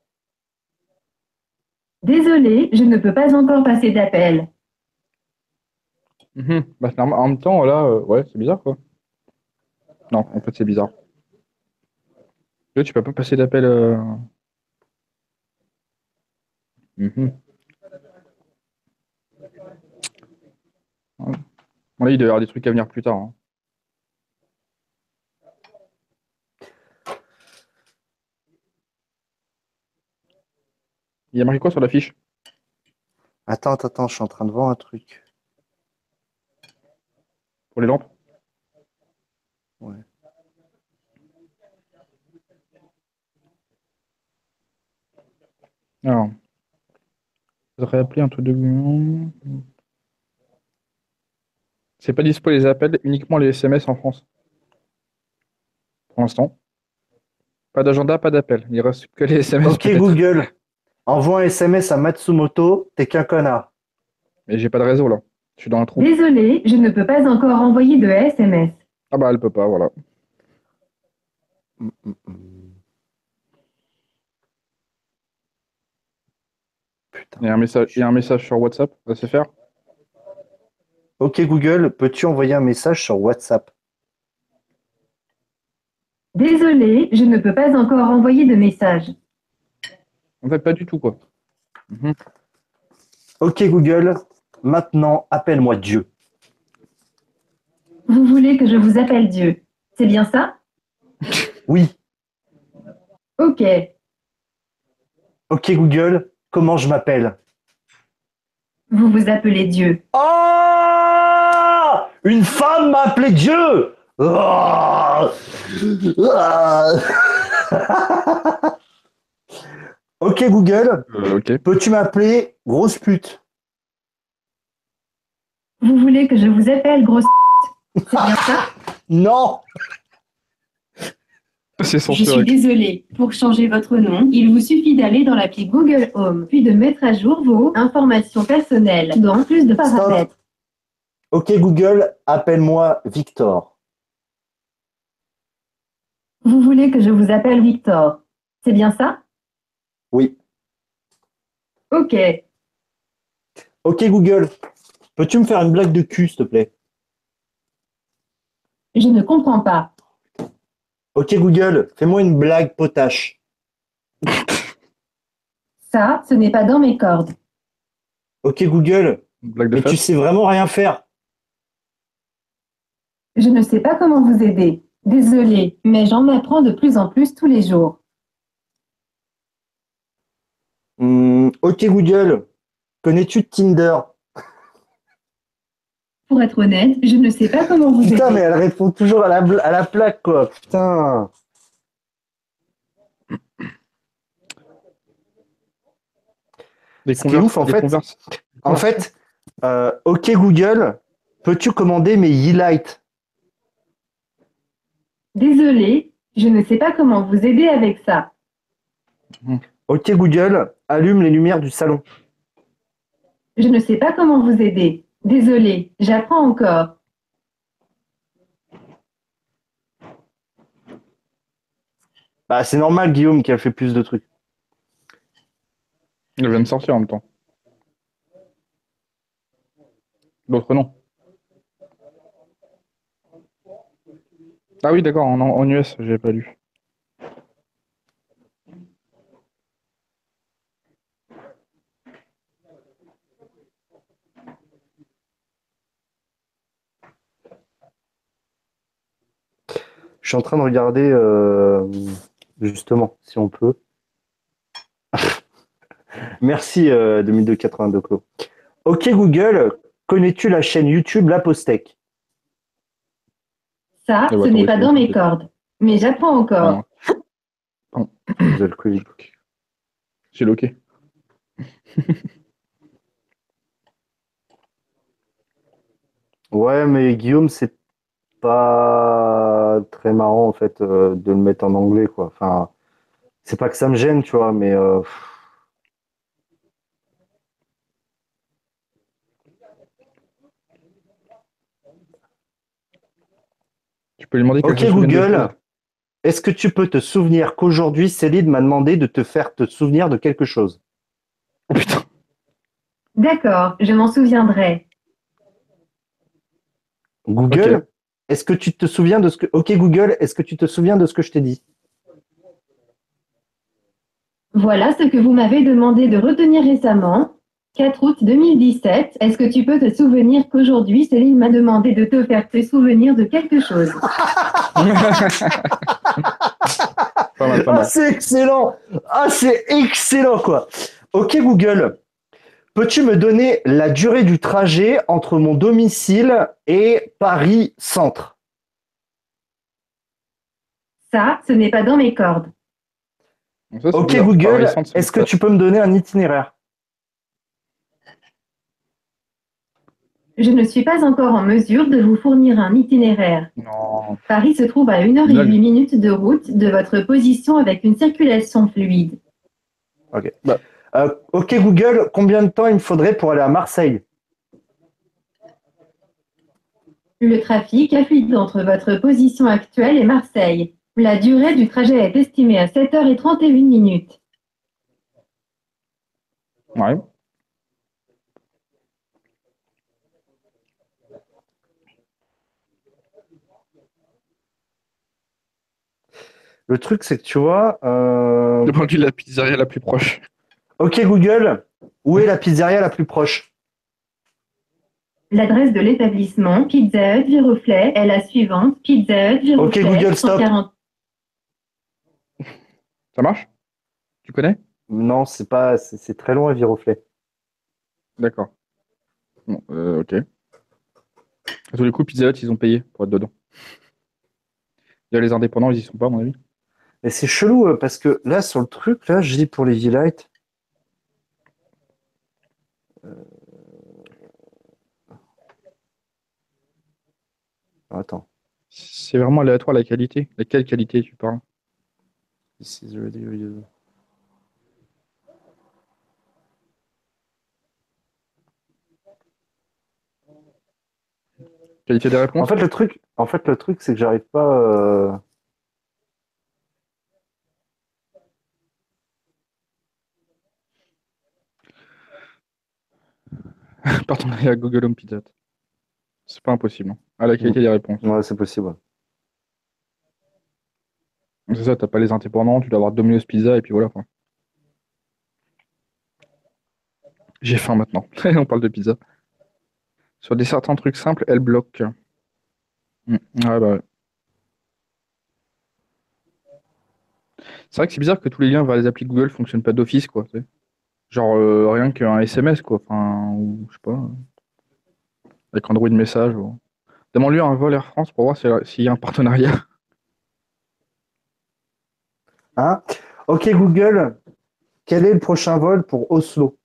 Désolé, je ne peux pas encore passer d'appel. mhm. Bah, en même temps, là, euh, ouais, c'est bizarre quoi. Non, en fait, c'est bizarre. Là, tu peux pas passer d'appel. euh. Mhm. Ouais. Bon, là, il doit y avoir des trucs à venir plus tard. hein. Il y a marqué quoi sur la fiche Attends, attends, attends, je suis en train de voir un truc. pour les lampes? Ouais. Alors, je voudrais appeler un truc de. C'est pas dispo les appels, uniquement les SMS en France. Pour l'instant. Pas d'agenda, pas d'appel. Il reste que les SMS. Ok. Google, envoie un SMS à Matsumoto, t'es qu'un connard. Mais j'ai pas de réseau là. Je suis dans un trou. Désolé, je ne peux pas encore envoyer de SMS. Ah bah elle peut pas, voilà. Mm, mm, mm. Putain. Il y a un message, il y a un message sur WhatsApp, ça sait faire? Ok Google, peux-tu envoyer un message sur WhatsApp? Désolé, je ne peux pas encore envoyer de message. En fait, pas du tout quoi. Mhm. Ok Google, maintenant appelle-moi Dieu. Vous voulez que je vous appelle Dieu. C'est bien ça? Oui. Ok. Ok Google, comment je m'appelle? Vous vous appelez Dieu. Oh Une femme m'a appelé Dieu Oh Ah Ok Google, Euh, peux-tu m'appeler grosse pute? Vous voulez que je vous appelle grosse C'est bien ça? [laughs] Non. C'est Je suis désolée. Pour changer votre nom, il vous suffit d'aller dans l'appli Google Home, puis de mettre à jour vos informations personnelles. Dans plus de paramètres. Ok Google, appelle-moi Victor. Vous voulez que je vous appelle Victor. C'est bien ça? Oui. Ok. Ok Google, peux-tu me faire une blague de cul, s'il te plaît? Je ne comprends pas. Ok Google, fais-moi une blague potache. [laughs] Ça, ce n'est pas dans mes cordes. Ok Google, Blague de mais tu sais vraiment rien faire. Je ne sais pas comment vous aider. Désolée, mais j'en apprends de plus en plus tous les jours. Hmm, ok Google, connais-tu Tinder? Pour être honnête, je ne sais pas comment vous Putain, aider. mais elle répond toujours à la, bl- à la plaque, quoi. Putain. Des Ce qui est ouf, en des fait, converses- En fait, euh, ok Google, peux-tu commander mes Yeelight Désolée, je ne sais pas comment vous aider avec ça. Ok Google, allume les lumières du salon. Je ne sais pas comment vous aider. Désolée, j'apprends encore. Bah, c'est normal, Guillaume, qui a fait plus de trucs. Elle vient de sortir en même temps. L'autre non. Ah oui, d'accord, en, en US, j'ai pas lu. Je suis en train de regarder, euh, justement, si on peut. [laughs] Merci, euh, 2282 Clos. Ok Google, connais-tu la chaîne YouTube La Postec Ça, Ah ce ouais, n'est pas dans mes cordes. Mais j'apprends encore. Ah, Vous avez le Covid. J'ai loqué. Ouais, mais Guillaume, c'est pas très marrant en fait euh, de le mettre en anglais quoi. Enfin, c'est pas que ça me gêne, tu vois, mais euh, Tu peux lui demander qu'elle Ok Google, est-ce que tu peux te souvenir qu'aujourd'hui Céline m'a demandé de te faire te souvenir de quelque chose? Oh putain. D'accord, je m'en souviendrai. Google, Ok. Est-ce que tu te souviens de ce que Ok Google, est-ce que tu te souviens de ce que je t'ai dit? Voilà ce que vous m'avez demandé de retenir récemment. 4 août 2017. Est-ce que tu peux te souvenir qu'aujourd'hui, Céline m'a demandé de te faire te souvenir de quelque chose? [laughs] Pas mal, pas Ah, c'est excellent. Ah, c'est excellent, quoi. Ok, Google, peux-tu me donner la durée du trajet entre mon domicile et Paris Centre? Ça, ce n'est pas dans mes cordes. Donc ça, c'est Ok, bizarre. Google, est-ce que tu peux me donner un itinéraire? Je ne suis pas encore en mesure de vous fournir un itinéraire. Non. Paris se trouve à 1 heure et Blague. 8 minutes de route de votre position avec une circulation fluide. Euh, Ok, Google, combien de temps il me faudrait pour aller à Marseille Le trafic est fluide entre votre position actuelle et Marseille. La durée du trajet est estimée à 7h31 minutes. Ouais. Le truc, c'est que tu vois... euh, Demande-lui la pizzeria la plus proche. Ok, Google, où est la pizzeria la plus proche? L'adresse de l'établissement Pizza Hut Viroflay est la suivante Pizza Hut Viroflay. Ok, Google, stop. 140. Ça marche? Tu connais? Non, c'est pas... C'est très à Viroflay. D'accord. Bon, euh, ok. À tous les coups, Pizza Hut, ils ont payé pour être dedans. Les indépendants, ils y sont pas, à mon avis. Mais c'est chelou, euh, parce que là, sur le truc, là, je dis pour les V-Light... Euh, Attends. C'est vraiment aléatoire la qualité. De quelle qualité tu parles? This is ready review. Qualité des réponses En fait, le truc, en fait, le truc, c'est que j'arrive pas. [laughs] partenariat Google Home Pizza. C'est pas impossible. hein. Ah, la qualité des réponses. Ouais, c'est possible. C'est ça, t'as pas les indépendants, tu dois avoir Domino's Pizza et puis voilà. quoi. J'ai faim maintenant. [laughs] On parle de pizza. Sur des certains trucs simples, elle bloque. Ouais, bah ouais. C'est vrai que c'est bizarre que tous les liens vers les applis Google fonctionnent pas d'office, quoi. Genre euh, rien qu'un SMS, quoi. Enfin, ou je sais pas. Avec Android message. Ou... Demande-lui un vol Air France pour voir s'il y a- s'il y a un partenariat. Hein [laughs] ok Google, quel est le prochain vol pour Oslo?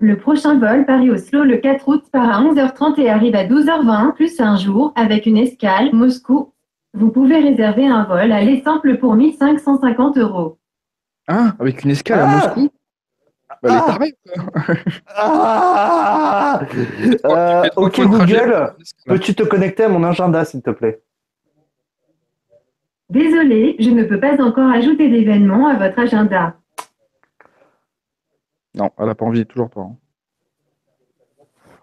Le prochain vol Paris-Oslo le 4 août part à 11h30 et arrive à 12h20 plus un jour avec une escale Moscou. Vous pouvez réserver un vol à l'Essample pour 1550 euros. Ah, avec une escale à Ah Moscou Bah, elle est Ah. Ah Euh, fais trois Ok Google, peux-tu te connecter à mon agenda s'il te plaît? Désolé, je ne peux pas encore ajouter d'événements à votre agenda. Non, elle a pas envie, toujours pas. hein.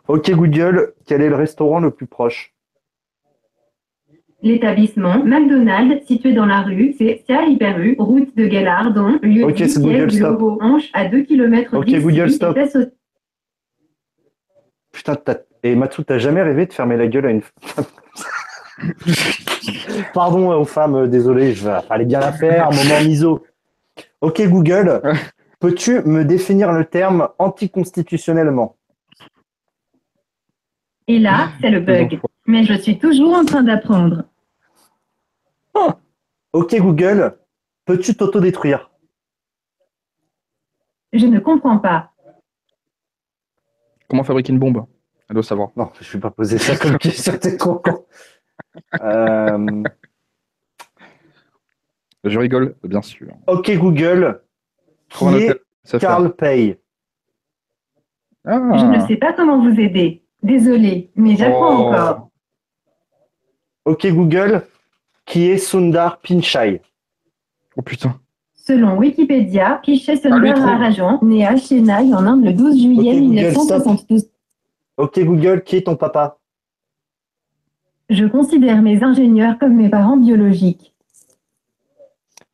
Ok Google, quel est le restaurant le plus proche? L'établissement McDonald's situé dans la rue, c'est Sia Hyper-U, route de Galardon, lieu Ok, c'est Google, du stop. Hanche à 2 km Ok, Google, stop. Putain, t'as- et Matsu, t'as jamais rêvé de fermer la gueule à une femme Pardon aux femmes, euh, désolé, je vais fallait bien la faire, moment miso. Ok Google, peux-tu me définir le terme anticonstitutionnellement? Et là, c'est le bug. Mais je suis toujours en train d'apprendre. Ok Google, peux-tu t'autodétruire? Je ne comprends pas. Comment fabriquer une bombe? Elle doit savoir. Non, je vais pas poser ça comme question, t'es trop con. Euh, Je rigole, bien sûr. ok Google, qui est Carl Pay Ah. Je ne sais pas comment vous aider. Désolé, mais j'apprends Oh. encore. Ok Google, qui est Sundar Pichai Oh putain. Selon Wikipédia, Pichai Ah, Sundar trouve. Rajan, né à Chennai en Inde le 12 juillet Ok, Google, 1972. Ok Google, qui est ton papa? Je considère mes ingénieurs comme mes parents biologiques.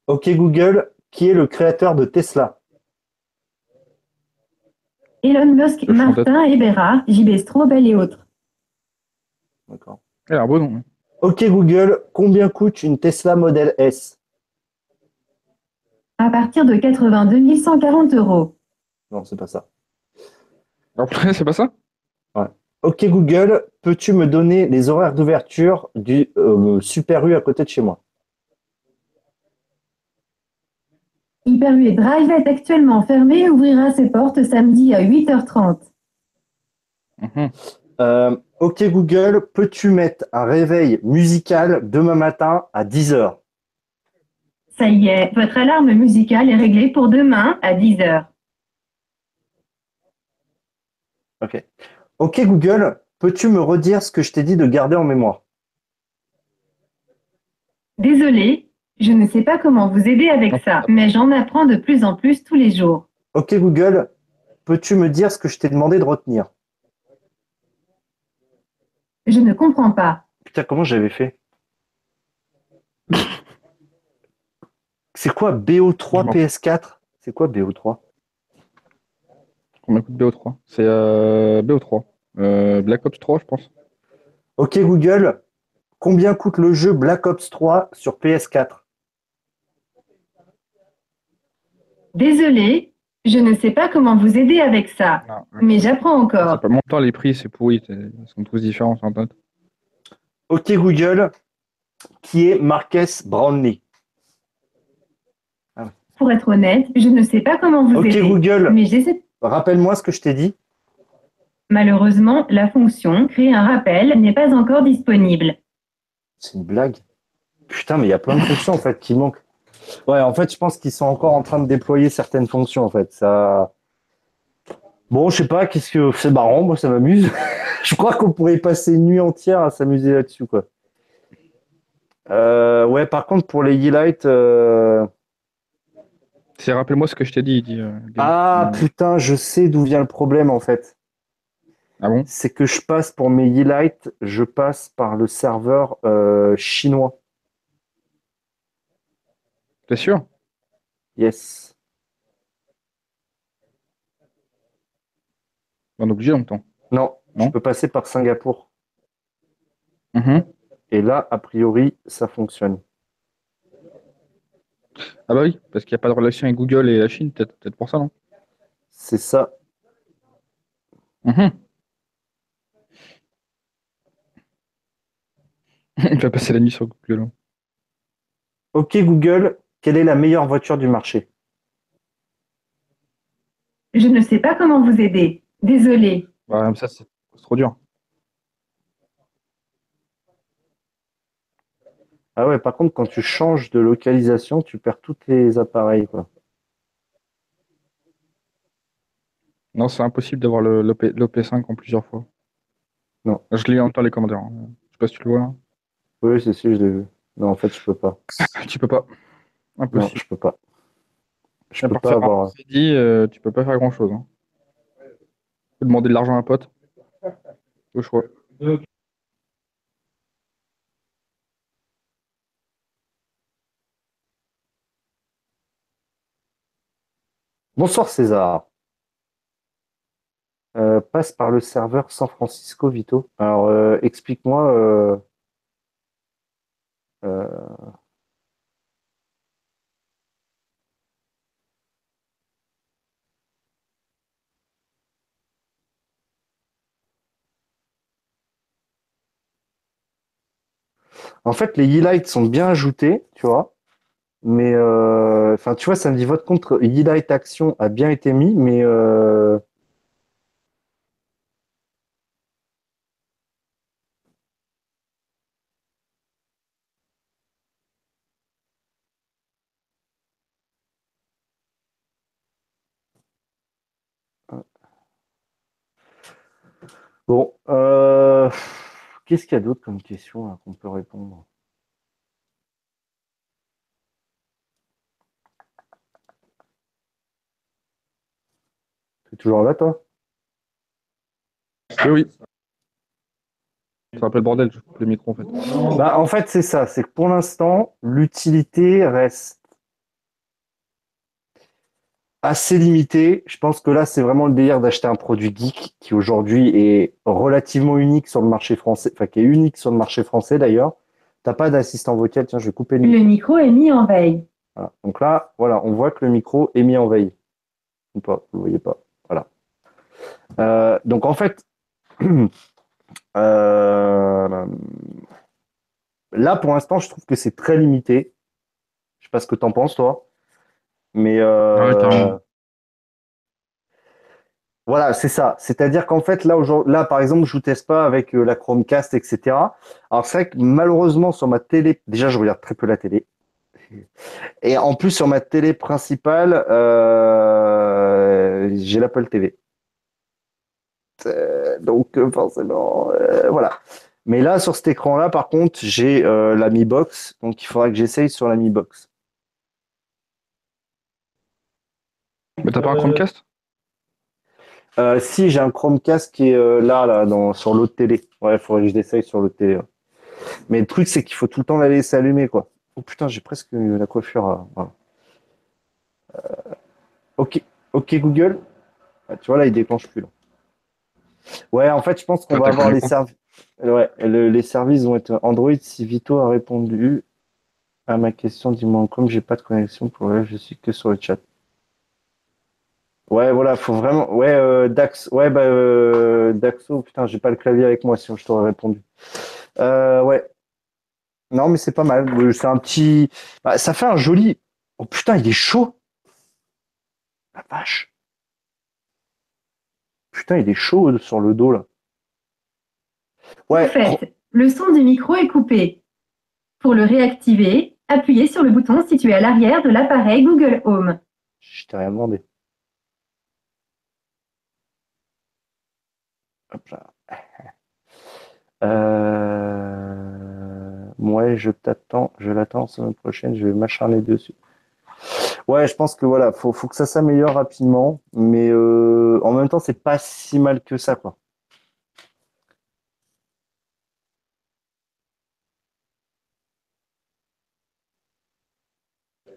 Ok Google, qui est le créateur de Tesla? Elon Musk. Martin Ebera, JB Straubel et autres. D'accord. Elle a un beau nom. Ok Google, combien coûte une Tesla Model S À partir de 82 140 euros. Non, c'est pas ça. Après, [laughs] c'est pas ça? Ok Google, peux-tu me donner les horaires d'ouverture du euh, Super U à côté de chez moi? Hyper U et Drive est actuellement fermé et ouvrira ses portes samedi à 8h30. Mhm. Euh, Ok Google, peux-tu mettre un réveil musical demain matin à 10h Ça y est, votre alarme musicale est réglée pour demain à 10h. Ok. Ok Google, peux-tu me redire ce que je t'ai dit de garder en mémoire? Désolé, je ne sais pas comment vous aider avec ça, mais j'en apprends de plus en plus tous les jours. Ok Google, peux-tu me dire ce que je t'ai demandé de retenir? Je ne comprends pas. Putain, comment j'avais fait C'est quoi BO3 Non. PS4 C'est quoi BO3 Combien coûte BO3 C'est euh, BO3. Euh, Black Ops 3, je pense. Ok Google, combien coûte le jeu Black Ops 3 sur PS4 Désolé, je ne sais pas comment vous aider avec ça, Non, mais j'apprends C'est encore. pas mon temps, les prix, c'est pourri. Ils sont tous différents sur Internet. Ok Google, qui est Marques Brownlee? Pour être honnête, je ne sais pas comment vous Ok aider, Google, mais j'essaie. rappelle-moi ce que je t'ai dit. Malheureusement, la fonction créer un rappel n'est pas encore disponible. C'est une blague. Putain, mais il y a plein de fonctions en fait qui manquent. Ouais, en fait, je pense qu'ils sont encore en train de déployer certaines fonctions en fait. Ça. Bon, je sais pas, qu'est-ce que c'est marrant, moi ça m'amuse. [laughs] je crois qu'on pourrait passer une nuit entière à s'amuser là-dessus quoi. Euh, ouais, par contre pour les highlights, euh, C'est rappelle-moi ce que je t'ai dit. dit, euh, Game. Ah putain, je sais d'où vient le problème en fait. ah bon? C'est que je passe pour mes highlights, je passe par le serveur euh, chinois. T'es sûr? Yes. On est obligé longtemps. Non, Non? je peux passer par Singapour. Mhm. Et là, a priori, ça fonctionne. Ah bah oui, parce qu'il n'y a pas de relation avec Google et la Chine, peut-être peut-être pour ça, non? C'est ça. Mhm. Il va passer la nuit sur Google. Ok Google, quelle est la meilleure voiture du marché? Je ne sais pas comment vous aider. Désolé. Ouais, mais ça, c'est trop dur. Ah ouais, par contre, quand tu changes de localisation, tu perds tous tes appareils. Quoi. Non, c'est impossible d'avoir le- l'OP l'OP5 en plusieurs fois. Non. Je lis en même temps les commentaires. hein. Je sais pas si tu le vois là. Oui, c'est sûr, je l'ai vu. Non, en fait, je peux pas. [laughs] Tu peux pas. Non, Impossible. je peux pas. Je peux pas avoir. dit, euh, tu peux pas faire grand chose. Hein. Faut demander de l'argent à un pote. Au choix. Bonsoir César. Euh, passe par le serveur San Francisco Vito. Alors, euh, explique-moi. euh, En fait, les highlights sont bien ajoutés, tu vois. Mais, euh, enfin, tu vois, ça me dit votre compte highlight action a bien été mis, mais euh, bon. euh, Qu'est-ce qu'il y a d'autre comme question là, qu'on peut répondre? T'es toujours là, toi? Oui, oui. C'est un peu le bordel, je coupe le micro en fait. Bah, en fait, c'est ça. C'est que pour l'instant, l'utilité reste assez limitée. Je pense que là, c'est vraiment le délire d'acheter un produit geek qui aujourd'hui est relativement unique sur le marché français, enfin qui est unique sur le marché français d'ailleurs. T'as pas d'assistant vocal. Tiens, je vais couper le micro. Le micro est mis en veille. Voilà. Donc là, voilà, on voit que le micro est mis en veille. Ou pas, vous le voyez pas. Voilà. Euh, donc en fait, [clears throat] euh, là pour l'instant, je trouve que c'est très limité. Je sais pas ce que t'en penses, toi. Mais euh, voilà, c'est ça. C'est-à-dire qu'en fait, là, par exemple, je vous teste pas avec euh, la Chromecast, etc. Alors c'est vrai que malheureusement sur ma télé, déjà, je regarde très peu la télé. Et en plus, sur ma télé principale, euh, j'ai l'Apple TV. Euh, donc, forcément, euh, voilà. Mais là, sur cet écran-là, par contre, j'ai la Mi Box. Donc, il faudra que j'essaye sur la Mi Box. Mais t'as pas un Chromecast? Euh, si, j'ai un Chromecast qui est euh, là, là, dans, sur l'autre télé. Ouais, il faudrait que je l'essaye sur l'autre télé. ouais. Mais le truc, c'est qu'il faut tout le temps la laisser allumer, quoi. Oh putain, j'ai presque la coiffure. euh, voilà. Euh, ok, ok Google. Ah, tu vois là, il déclenche plus. Là. Ouais, en fait, je pense qu'on Ah, va avoir les services. Ouais, le- les services vont être Android. Si Vito a répondu à ma question, dis-moi comme j'ai pas de connexion pour là, je suis que sur le chat. Ouais, voilà, faut vraiment. Ouais, euh, Dax. Ouais, bah, euh, Daxo, putain, j'ai pas le clavier avec moi, sinon je t'aurais répondu. Euh, ouais. Non, mais c'est pas mal. C'est un petit. bah, ça fait un joli. Oh putain, il est chaud. La vache. Putain, il est chaud sur le dos là. Ouais. En fait, le son du micro est coupé. Pour le réactiver, appuyez sur le bouton situé à l'arrière de l'appareil Google Home. Je t'ai rien demandé. Hop. [laughs] Euh... Je t'attends, je l'attends semaine prochaine, je vais m'acharner dessus. Ouais, je pense que voilà, faut, faut que ça s'améliore rapidement, mais euh, en même temps, c'est pas si mal que ça, quoi.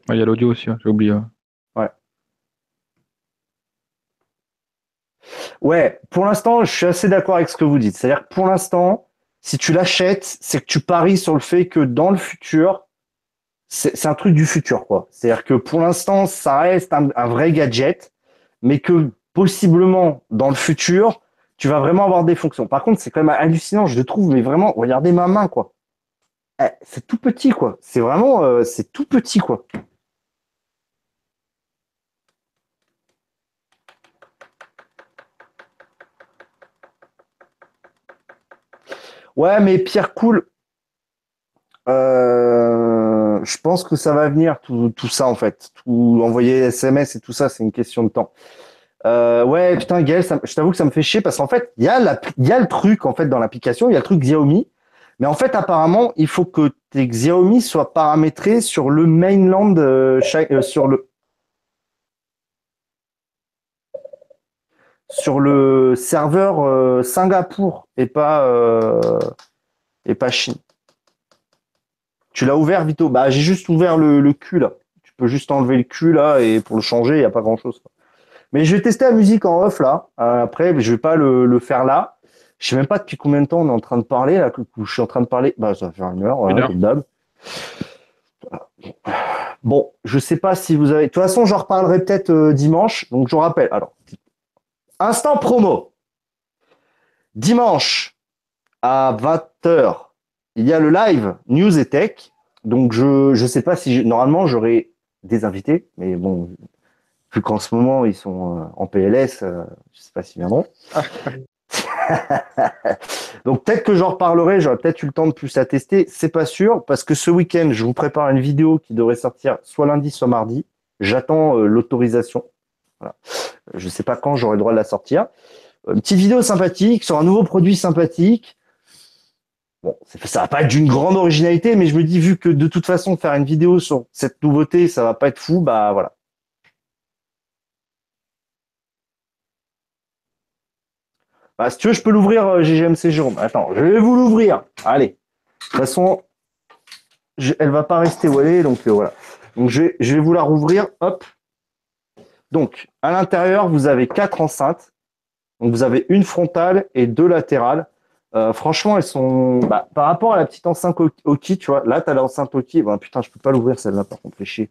Il y a l'audio aussi, hein, j'ai oublié. Ouais, pour l'instant, je suis assez d'accord avec ce que vous dites. C'est-à-dire que pour l'instant, si tu l'achètes, c'est que tu paries sur le fait que dans le futur, c'est un truc du futur, quoi. C'est-à-dire que pour l'instant, ça reste un, vrai gadget, mais que possiblement dans le futur, tu vas vraiment avoir des fonctions. Par contre, c'est quand même hallucinant, je le trouve, mais vraiment, regardez ma main, quoi. Eh, c'est tout petit, quoi. C'est vraiment, euh, c'est tout petit, quoi. Ouais, mais Pierre Cool, euh, je pense que ça va venir, tout, tout, ça, en fait. Tout, envoyer SMS et tout ça, c'est une question de temps. Euh, ouais, putain, Gaël, je t'avoue que ça me fait chier parce qu'en fait, il y, a y a le truc, en fait, dans l'application, il y a le truc Xiaomi. Mais en fait, apparemment, il faut que tes Xiaomi soient paramétrés sur le mainland, euh, euh sur le, sur le serveur euh, Singapour et pas euh, et pas Chine. Tu l'as ouvert, Vito? Bah, j'ai juste ouvert le, le, cul là. Tu peux juste enlever le cul là et pour le changer, il n'y a pas grand chose. Mais je vais tester la musique en off là. Euh, après, je vais pas le, le, faire là. Je sais même pas depuis combien de temps on est en train de parler là. Que, je suis en train de parler. Bah, ça va faire une heure, comme Bon, je sais pas si vous avez. De toute façon, j'en reparlerai peut-être dimanche. Donc, je rappelle. Alors, Instant promo. Dimanche à 20h, il y a le live News et Tech. Donc je ne sais pas si normalement j'aurai des invités, mais bon, vu qu'en ce moment ils sont euh, en PLS, euh, je ne sais pas s'ils viendront. [laughs] Donc peut-être que j'en reparlerai, j'aurai peut-être eu le temps de plus à tester, c'est pas sûr, parce que ce week-end, je vous prépare une vidéo qui devrait sortir soit lundi, soit mardi. J'attends euh, l'autorisation. Je ne sais pas quand j'aurai le droit de la sortir. Une petite vidéo sympathique sur un nouveau produit sympathique. Bon, ça va pas être d'une grande originalité, mais je me dis, vu que de toute façon, faire une vidéo sur cette nouveauté, ça va pas être fou, bah voilà. Bah, si tu veux, je peux l'ouvrir, euh, GGMC Jérôme. Attends, je vais vous l'ouvrir. Allez. De toute façon, elle elle va pas rester où elle est, donc euh, voilà. Donc je je vais vous la rouvrir. Hop. Donc, à l'intérieur, vous avez quatre enceintes. Donc, vous avez une frontale et deux latérales. Euh, franchement, elles sont bah, par rapport à la petite enceinte Oki, tu vois. Là, tu as l'enceinte Oki. Putain, je peux pas l'ouvrir celle-là, par contre, chier.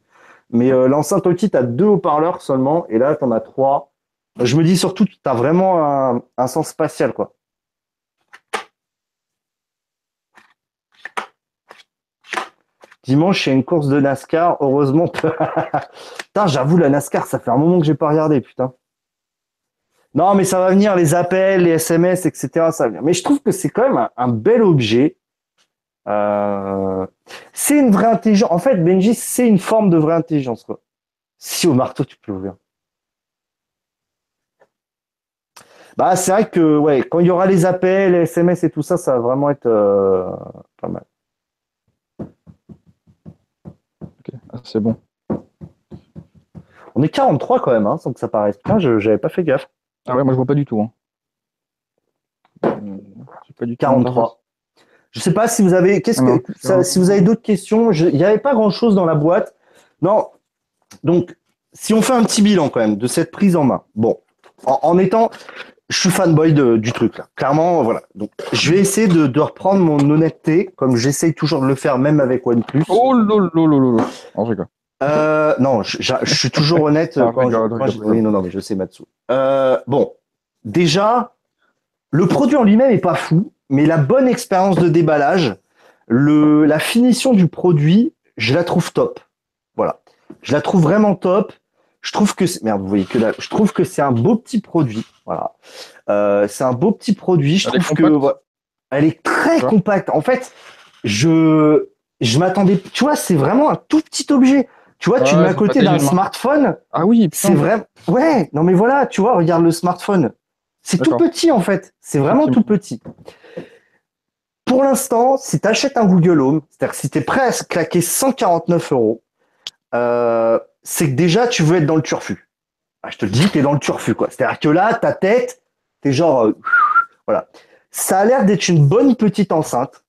Mais euh, l'enceinte Oki, tu as deux haut-parleurs seulement. Et là, tu en as trois. Je me dis surtout, tu as vraiment un sens spatial, quoi. Dimanche, il y a une course de NASCAR. Heureusement. [laughs] putain, j'avoue, la NASCAR, ça fait un moment que j'ai pas regardé, putain. Non, mais ça va venir, les appels, les SMS, etc. Ça va venir. Mais je trouve que c'est quand même un, bel objet. Euh, c'est une vraie intelligence. En fait, Benji, c'est une forme de vraie intelligence. Quoi. Si au marteau, tu peux l'ouvrir. Bah, c'est vrai que ouais, quand il y aura les appels, les SMS et tout ça, ça va vraiment être euh, pas mal. Ah, c'est bon. On est 43 quand même, hein, sans que ça paraisse. Putain, je n'avais pas fait gaffe. Ah ouais, moi je vois pas du tout. Hein. Pas du 43. Je sais pas si vous avez, qu'est-ce ah si vous avez d'autres questions. Il n'y avait pas grand chose dans la boîte. Non. Donc, si on fait un petit bilan quand même de cette prise en main. Bon, en, étant, je suis fanboy du truc là. Clairement, voilà. Donc, je vais essayer de, reprendre mon honnêteté, comme j'essaye toujours de le faire, même avec OnePlus. Oh lolo lolo. En tout cas. Euh, non, je, suis toujours [laughs] honnête. Ah, oui, non, non, mais je sais, Matsu. Euh, bon, déjà, le produit en lui-même est pas fou, mais la bonne expérience de déballage, le, la finition du produit, je la trouve top. Voilà, je la trouve vraiment top. Je trouve que merde, vous voyez que là, je trouve que c'est un beau petit produit. Voilà, euh, c'est un beau petit produit. Je trouve que elle est très compacte. En fait, je je m'attendais. Tu vois, c'est vraiment un tout petit objet. Tu vois, tu le mets à côté d'un smartphone. Ah oui, c'est vrai. Ouais, non mais voilà, tu vois, regarde le smartphone. C'est tout petit en fait. C'est vraiment tout petit. Pour l'instant, si tu achètes un Google Home, c'est-à-dire si tu es prêt à claquer 149 euros, euh, c'est que déjà, tu veux être dans le turfu. Ah, je te le dis, tu es dans le turfu, quoi. C'est-à-dire que là, ta tête, t'es genre, euh, voilà. Ça a l'air d'être une bonne petite enceinte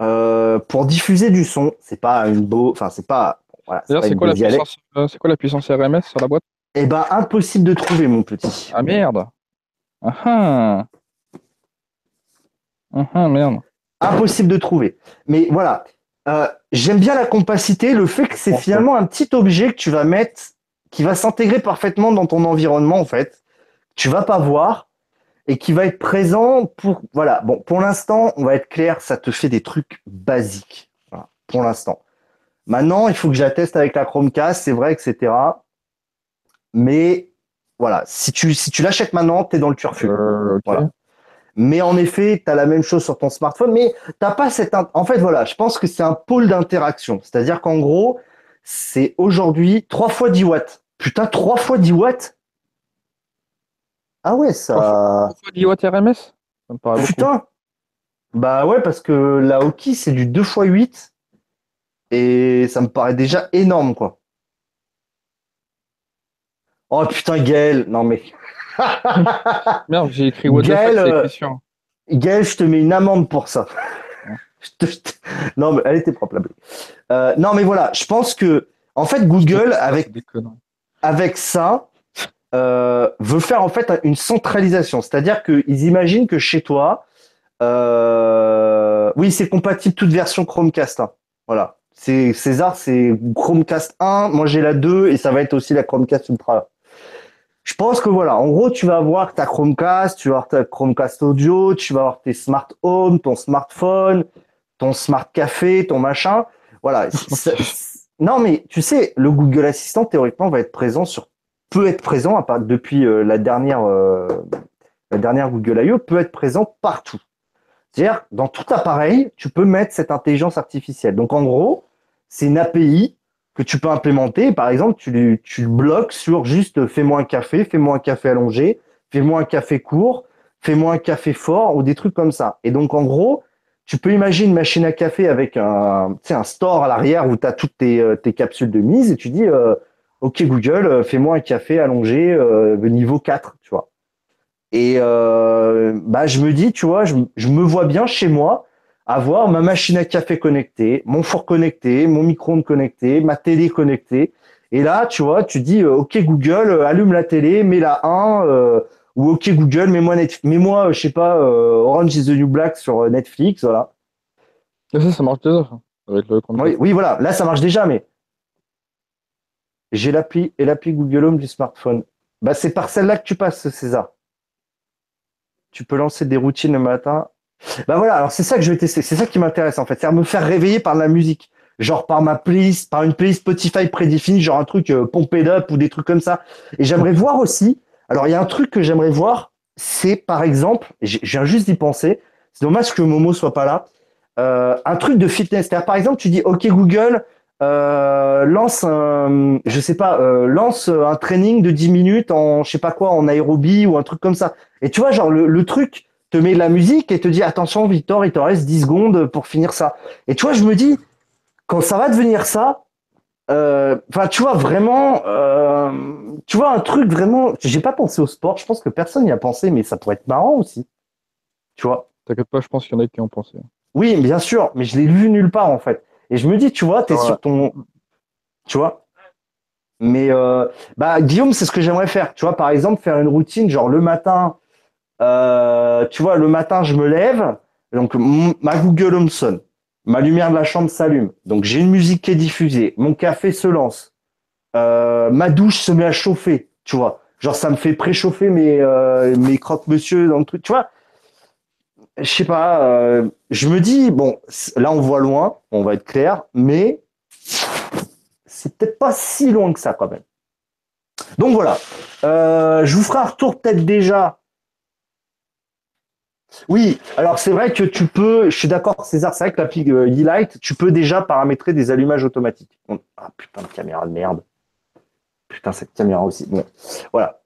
euh, pour diffuser du son. C'est pas une beau, enfin, c'est pas. Voilà, c'est quoi, euh, quoi la puissance RMS sur la boîte? Eh ben, impossible de trouver, mon petit. Ah merde Ah ah Ah ah, merde. impossible de trouver. Mais voilà, Euh, j'aime bien la compacité, le fait que c'est finalement un petit objet que tu vas mettre, qui va s'intégrer parfaitement dans ton environnement en fait. Tu vas pas voir et qui va être présent pour voilà. Bon, pour l'instant, on va être clair, ça te fait des trucs basiques. Voilà, pour l'instant. Maintenant, il faut que j'atteste avec la Chromecast, c'est vrai, etc. Mais voilà, si tu si tu l'achètes maintenant, tu es dans le turfu. Euh. Voilà. Mais en effet, tu as la même chose sur ton smartphone, mais t'as pas cette... En fait, voilà, je pense que c'est un pôle d'interaction. C'est-à-dire qu'en gros, c'est aujourd'hui 3 fois 10 watts. Putain, 3 fois 10 watts? Ah ouais, ça... Pourquoi 10 watts RMS Ça me paraît beaucoup. Putain Bah ouais, parce que la Hoki, c'est du 2 fois 8. Et ça me paraît déjà énorme, quoi. Oh putain, Gaël Non mais... [laughs] Merde, j'ai écrit what the fuck, Gaël, c'est euh, écrit sur. Gaël, je te mets une amende pour ça. [laughs] Non, mais elle était propre, la blague. Euh, non, mais voilà, je pense que, en fait, Google, avec, avec ça, euh, veut faire en fait une centralisation. C'est-à-dire qu'ils imaginent que chez toi, euh, oui, c'est compatible toute version Chromecast. hein. Voilà. C'est César, c'est Chromecast 1. Moi, j'ai la 2 et ça va être aussi la Chromecast Ultra. Je pense que voilà, en gros, tu vas avoir ta Chromecast, tu vas avoir ta Chromecast audio, tu vas avoir tes smart home, ton smartphone, ton smart café, ton machin. Voilà. [laughs] Non, mais tu sais, le Google Assistant, théoriquement, va être présent sur, peut être présent, à part, depuis euh, la dernière, euh, la dernière Google I.O., peut être présent partout. C'est-à-dire, dans tout appareil, tu peux mettre cette intelligence artificielle. Donc, en gros, c'est une API que tu peux implémenter. Par exemple, tu, bloques sur juste euh, fais-moi un café, fais-moi un café allongé, fais-moi un café court, fais-moi un café fort ou des trucs comme ça. Et donc, en gros, tu peux imaginer une machine à café avec un, un store à l'arrière où tu as toutes tes, euh, tes capsules de mise et tu dis, euh, OK Google, fais-moi un café allongé euh, niveau 4, tu vois. Et bah, je me dis, tu vois, je me vois bien chez moi avoir ma machine à café connectée, mon four connecté, mon micro-ondes connecté, ma télé connectée. Et là, tu vois, tu dis, euh, OK Google, euh, allume la télé, mets la 1, euh, ou OK Google, mets-moi Netflix, mets-moi, je sais pas, euh, Orange is the New Black sur Netflix, voilà. Et ça, ça marche déjà. Avec le. Oui, oui, voilà, là ça marche déjà, mais j'ai l'appli et l'appli Google Home du smartphone. Bah, c'est par celle-là que tu passes, César. Tu peux lancer des routines le matin. Bah voilà, alors c'est ça que je vais tester. C'est ça qui m'intéresse en fait. C'est me faire réveiller par la musique. Genre par ma playlist, par une playlist Spotify prédéfinie, genre un truc euh, Pumped Up ou des trucs comme ça. Et j'aimerais voir aussi. Alors il y a un truc que j'aimerais voir, c'est par exemple, je viens juste d'y penser. C'est dommage que Momo soit pas là. Euh, un truc de fitness. C'est-à-dire, par exemple, tu dis OK Google, euh, lance un, je sais pas, euh, lance un training de 10 minutes en, je sais pas quoi, en aérobie ou un truc comme ça. Et tu vois, genre le, le truc te met de la musique et te dit attention Victor, il te reste 10 secondes pour finir ça. Et tu vois, je me dis quand ça va devenir ça, euh, enfin tu vois vraiment, euh, tu vois un truc vraiment. J'ai pas pensé au sport. Je pense que personne n'y a pensé, mais ça pourrait être marrant aussi. Tu vois? T'inquiète pas, je pense qu'il y en a qui ont pensé. Oui, bien sûr, mais je l'ai vu nulle part en fait. Et je me dis, tu vois, t'es Ouais. sur ton, tu vois? Mais euh, bah Guillaume, c'est ce que j'aimerais faire. Tu vois, par exemple, faire une routine, genre le matin, euh, tu vois, le matin, je me lève, donc ma Google Home sonne, ma lumière de la chambre s'allume, donc j'ai une musique qui est diffusée, mon café se lance, euh, ma douche se met à chauffer, tu vois. Genre ça me fait préchauffer mes euh, mes croque-monsieur dans le truc, tu vois je sais pas, je me dis, bon, là on voit loin, on va être clair, mais c'est peut-être pas si loin que ça quand même. Donc voilà, je vous ferai un retour peut-être déjà. Oui, alors c'est vrai que tu peux, je suis d'accord César, c'est vrai que l'appli euh, E-Light, tu peux déjà paramétrer des allumages automatiques. Ah putain de caméra de merde. Putain, cette caméra aussi. Voilà.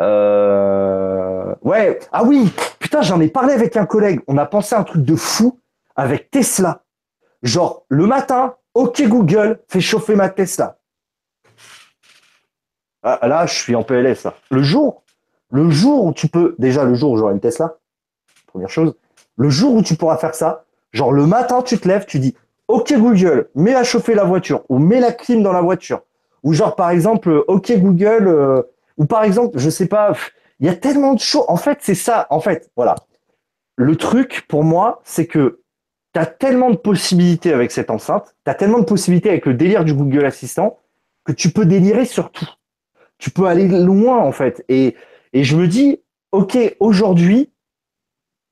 Euh, Ouais, ah oui, putain, j'en ai parlé avec un collègue. On a pensé à un truc de fou avec Tesla. Genre, le matin, OK Google, fais chauffer ma Tesla. Ah, là, je suis en PLS. Le jour, le jour où tu peux, déjà le jour où j'aurai une Tesla, première chose, le jour où tu pourras faire ça, genre le matin, tu te lèves, tu dis, OK Google, mets à chauffer la voiture ou mets la clim dans la voiture. Ou genre par exemple, OK Google, euh, ou par exemple, je sais pas, il y a tellement de choses. En fait, c'est ça. En fait, voilà. Le truc pour moi, c'est que tu as tellement de possibilités avec cette enceinte, tu as tellement de possibilités avec le délire du Google Assistant que tu peux délirer sur tout. Tu peux aller loin en fait. Et, et je me dis, ok, aujourd'hui,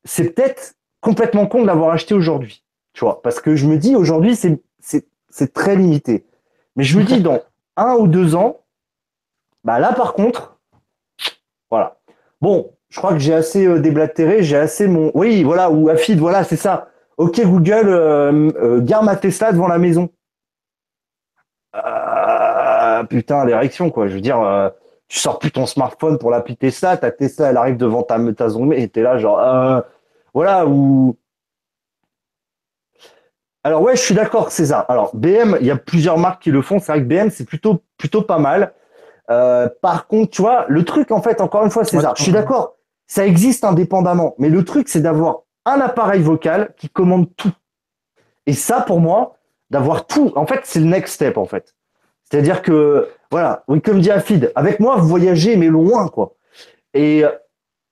c'est peut-être complètement con de l'avoir acheté aujourd'hui. Tu vois, parce que je me dis aujourd'hui, c'est très limité. Mais je me dis, [laughs] dans un ou deux ans, bah là par contre, voilà. Bon, je crois que j'ai assez euh, déblatéré, j'ai assez mon. Oui, voilà, ou Afid, voilà, c'est ça. Ok Google, euh, euh, gare ma Tesla devant la maison. Ah, putain, l'érection, quoi. Je veux dire, tu sors plus ton smartphone pour l'appeler Tesla, ta Tesla, elle arrive devant ta, ta zone et t'es là, genre, euh, voilà, ou. Alors, ouais, je suis d'accord, César. Alors, BM, il y a plusieurs marques qui le font. C'est vrai que BM, c'est plutôt, plutôt pas mal. Euh, par contre, tu vois, le truc, en fait, encore une fois, César, je suis d'accord, ça existe indépendamment. Mais le truc, c'est d'avoir un appareil vocal qui commande tout. Et ça, pour moi, d'avoir tout, en fait, c'est le next step, en fait. C'est-à-dire que, voilà, oui, comme dit Afid, avec moi, vous voyagez, mais loin, quoi. Et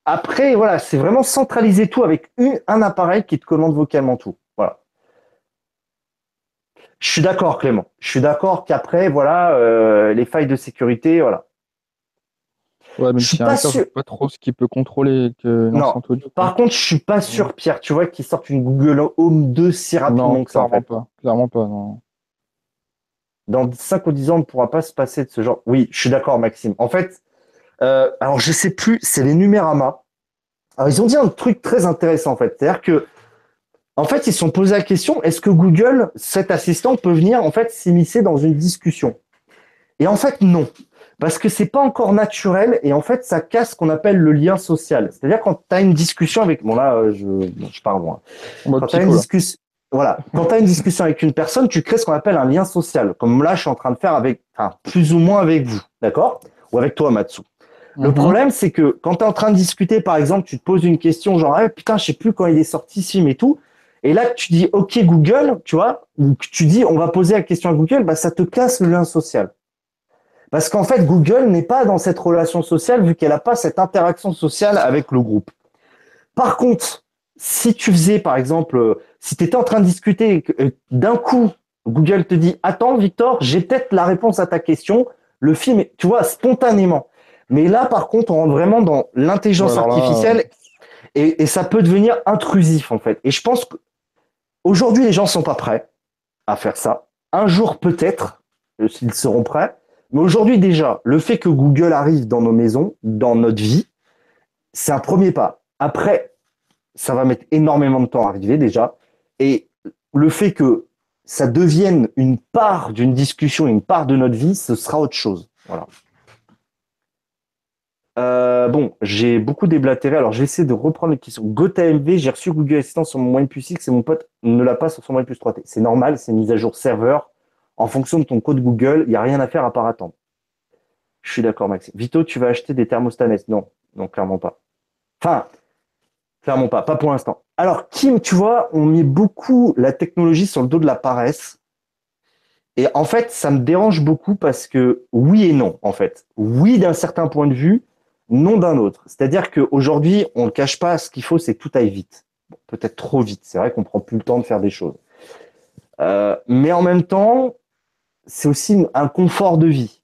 après, voilà, c'est vraiment centraliser tout avec une, un appareil qui te commande vocalement tout. Voilà. Je suis d'accord, Clément. Je suis d'accord qu'après, voilà, euh, les failles de sécurité, voilà. Ouais, mais Je suis pas sûr- pas trop ce qu'il peut contrôler que Non. l'enceinte audio. Par contre, je suis pas sûr, Pierre, tu vois, qu'ils sortent une Google Home 2 si rapidement non, que ça, en clairement fait. pas. Clairement pas, non. Dans 5 ou 10 ans, on ne pourra pas se passer de ce genre. Oui, je suis d'accord, Maxime. En fait, euh, alors je sais plus, c'est les Numérama. Alors, ils ont dit un truc très intéressant, en fait. C'est-à-dire que, en fait, ils se sont posé la question, est-ce que Google, cet assistant, peut venir, en fait, s'immiscer dans une discussion? Et en fait, non. Parce que c'est pas encore naturel et en fait, ça casse ce qu'on appelle le lien social. C'est-à-dire quand tu as une discussion avec, bon là, euh, je, bon, je parle moi. En mode Quand tu as une discussion, voilà, quand tu as une discussion avec une personne, tu crées ce qu'on appelle un lien social, comme là je suis en train de faire avec, enfin, plus ou moins avec vous, d'accord? Ou avec toi, Matsu. Le Mhm. problème, c'est que quand tu es en train de discuter, par exemple, tu te poses une question genre, ah, putain, je sais plus quand il est sorti ce film et tout, et là tu dis, ok Google, tu vois, ou que tu dis, on va poser la question à Google, bah ça te casse le lien social. Parce qu'en fait, Google n'est pas dans cette relation sociale vu qu'elle n'a pas cette interaction sociale avec le groupe. Par contre, si tu faisais, par exemple, euh, si tu étais en train de discuter euh, d'un coup, Google te dit Attends, Victor, j'ai peut-être la réponse à ta question. Le film, tu vois, spontanément. Mais là, par contre, on rentre vraiment dans l'intelligence artificielle et, et ça peut devenir intrusif, en fait. Et je pense qu'aujourd'hui, les gens sont pas prêts à faire ça. Un jour, peut-être, euh, ils seront prêts. Mais aujourd'hui, déjà, le fait que Google arrive dans nos maisons, dans notre vie, c'est un premier pas. Après, ça va mettre énormément de temps à arriver déjà. Et le fait que ça devienne une part d'une discussion, une part de notre vie, ce sera autre chose. Voilà. Euh, bon, j'ai beaucoup déblatéré. Alors, je vais essayer de reprendre les questions. GoTMV, j'ai reçu Google Assistant sur mon OnePlus X et mon pote ne l'a pas sur son OnePlus 3T. C'est normal, c'est une mise à jour serveur. En fonction de ton code Google, il n'y a rien à faire à part attendre. Je suis d'accord, Maxime. Vito, tu vas acheter des thermostats Nest Non, non, clairement pas. Enfin, clairement pas, pas pour l'instant. Alors, Kim, tu vois, on met beaucoup la technologie sur le dos de la paresse. Et en fait, ça me dérange beaucoup parce que oui et non, en fait. Oui d'un certain point de vue, non d'un autre. C'est-à-dire qu'aujourd'hui, on ne cache pas, ce qu'il faut, c'est que tout aille vite. Peut-être trop vite. C'est vrai qu'on prend plus le temps de faire des choses. Euh, mais en même temps, c'est aussi un confort de vie.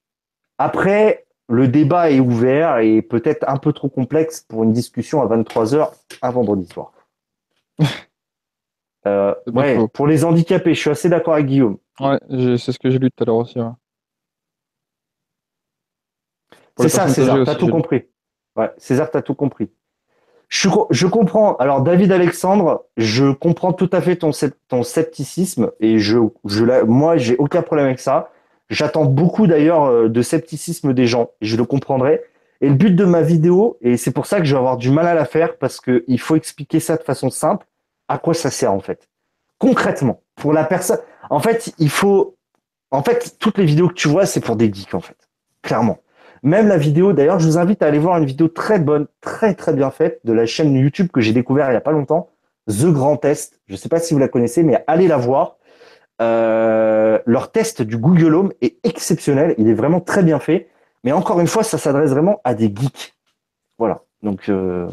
Après, le débat est ouvert et peut-être un peu trop complexe pour une discussion à 23h un vendredi soir. [laughs] Euh, ouais, faux. pour les handicapés, je suis assez d'accord avec Guillaume. Ouais, c'est ce que j'ai lu tout à l'heure aussi. ouais. C'est ça, César, t'as tout compris. Ouais, César, t'as tout compris. Je, co- je comprends. Alors, David Alexandre, je comprends tout à fait ton, ton scepticisme et je, je, moi, j'ai aucun problème avec ça. J'attends beaucoup d'ailleurs euh, de scepticisme des gens et je le comprendrai. Et le but de ma vidéo, et c'est pour ça que je vais avoir du mal à la faire parce que il faut expliquer ça de façon simple, à quoi ça sert en fait. Concrètement, pour la personne. En fait, il faut. En fait, toutes les vidéos que tu vois, c'est pour des geeks en fait. Clairement. Même la vidéo, d'ailleurs, je vous invite à aller voir une vidéo très bonne, très très bien faite de la chaîne YouTube que j'ai découvert il y a pas longtemps, The Grand Test. Je ne sais pas si vous la connaissez, mais allez la voir. Euh, leur test du Google Home est exceptionnel. Il est vraiment très bien fait. Mais encore une fois, ça s'adresse vraiment à des geeks. Voilà. Donc, euh,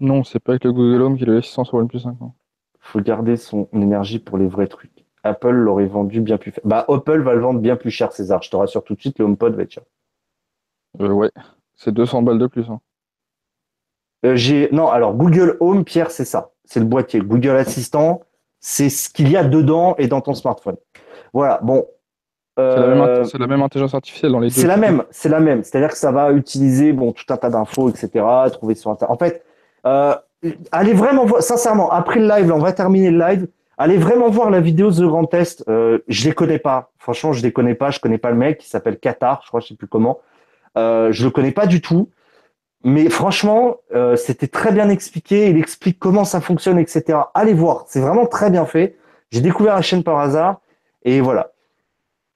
Non, c'est pas avec le Google Home qu'il a l'assistant sur OnePlus 5. faut garder son énergie pour les vrais trucs. Apple l'aurait vendu bien plus cher. Bah, Apple va le vendre bien plus cher, César. Je te rassure tout de suite, le HomePod va être cher. Euh, ouais, c'est 200 balles de plus. hein. Euh, j'ai non, alors Google Home, Pierre, c'est ça. C'est le boîtier. Google Assistant, c'est ce qu'il y a dedans et dans ton smartphone. Voilà. Bon. C'est la, même Euh, int- c'est la même intelligence artificielle dans les deux. C'est la même, c'est la même. C'est-à-dire que ça va utiliser bon tout un tas d'infos, etc. Trouver sur internet. En fait, euh, allez vraiment voir. Sincèrement, après le live, là, on va terminer le live. Allez vraiment voir la vidéo The Grand Test. Euh, je les connais pas. Franchement, je les connais pas. Je connais pas le mec. Il s'appelle Qatar, je crois, je sais plus comment. Euh, je le connais pas du tout. Mais franchement, euh, c'était très bien expliqué. Il explique comment ça fonctionne, etc. Allez voir. C'est vraiment très bien fait. J'ai découvert la chaîne par hasard. Et voilà.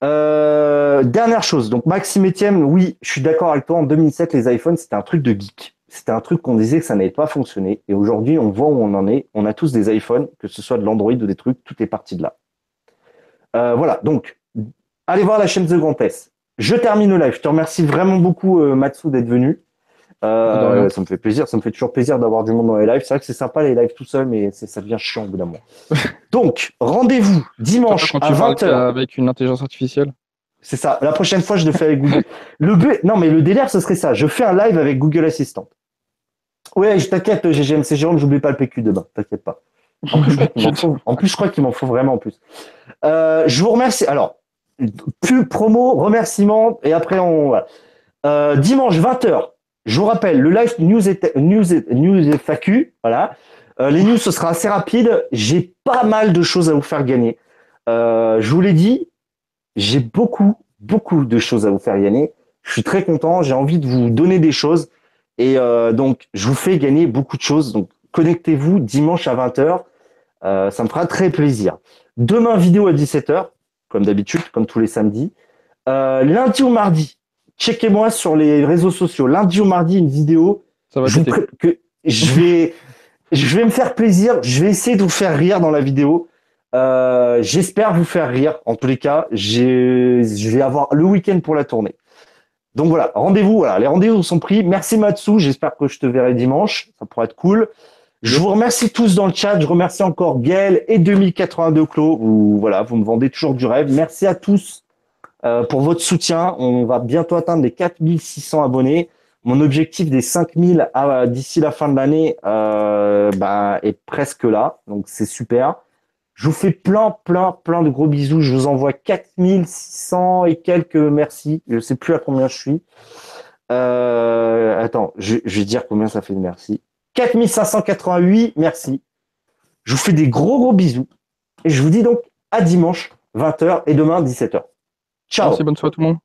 Euh, dernière chose, donc Maxime Etienne, oui, je suis d'accord avec toi. En 2007, les iPhones, c'était un truc de geek. C'était un truc qu'on disait que ça n'avait pas fonctionné. Et aujourd'hui, on voit où on en est. On a tous des iPhones, que ce soit de l'Android ou des trucs, tout est parti de là. Euh, voilà, donc, allez voir la chaîne The Grand Test. Je termine le live. Je te remercie vraiment beaucoup, Matsu, d'être venu. Euh, ça me fait plaisir. Ça me fait toujours plaisir d'avoir du monde dans les lives. C'est vrai que c'est sympa les lives tout seul, mais ça devient chiant au bout d'un moment. [laughs] donc, rendez-vous dimanche Quand à tu parles 20h. avec une intelligence artificielle. C'est ça. La prochaine fois, je le fais avec Google. [laughs] Le but, non, mais le délire, ce serait ça. Je fais un live avec Google Assistant. Ouais, je t'inquiète, GGM, c'est Jérôme, j'oublie pas le PQ demain. T'inquiète pas. En plus, je crois qu'il m'en faut, en plus, je crois qu'il m'en faut vraiment en plus. Euh, je vous remercie. Alors, plus promo, remerciements, et après, on, voilà. Euh, dimanche 20h, je vous rappelle, le live news, est- news, est- news FAQ, voilà. Euh, les news, ce sera assez rapide. J'ai pas mal de choses à vous faire gagner. Euh, je vous l'ai dit, j'ai beaucoup, beaucoup de choses à vous faire gagner. Je suis très content. J'ai envie de vous donner des choses. Et euh, donc, je vous fais gagner beaucoup de choses. Donc, connectez-vous dimanche à 20h. Euh, ça me fera très plaisir. Demain, vidéo à 17h, comme d'habitude, comme tous les samedis. Lundi ou mardi, checkez-moi sur les réseaux sociaux. Lundi ou mardi, une vidéo Ça va je, que je vais, je vais me faire plaisir. Je vais essayer de vous faire rire dans la vidéo. Euh, J'espère vous faire rire. En tous les cas, je vais avoir le week-end pour la tournée. Donc voilà, rendez-vous. Voilà, les rendez-vous sont pris. Merci Matsu. J'espère que je te verrai dimanche. Ça pourrait être cool. Je vous remercie tous dans le chat. Je remercie encore Gaël et 2082 Clos. Vous, voilà, vous me vendez toujours du rêve. Merci à tous euh, pour votre soutien. On va bientôt atteindre les 4600 abonnés. Mon objectif des 5000 à- d'ici la fin de l'année euh, bah, est presque là. Donc c'est super. Je vous fais plein, plein, plein de gros bisous. Je vous envoie 4600 et quelques merci. Je sais plus à combien je suis. Euh, attends, je, je vais dire combien ça fait de merci. 4588 merci. Je vous fais des gros, gros bisous. Et je vous dis donc à dimanche, 20h et demain, 17h. Ciao Merci, bonne soirée tout le monde.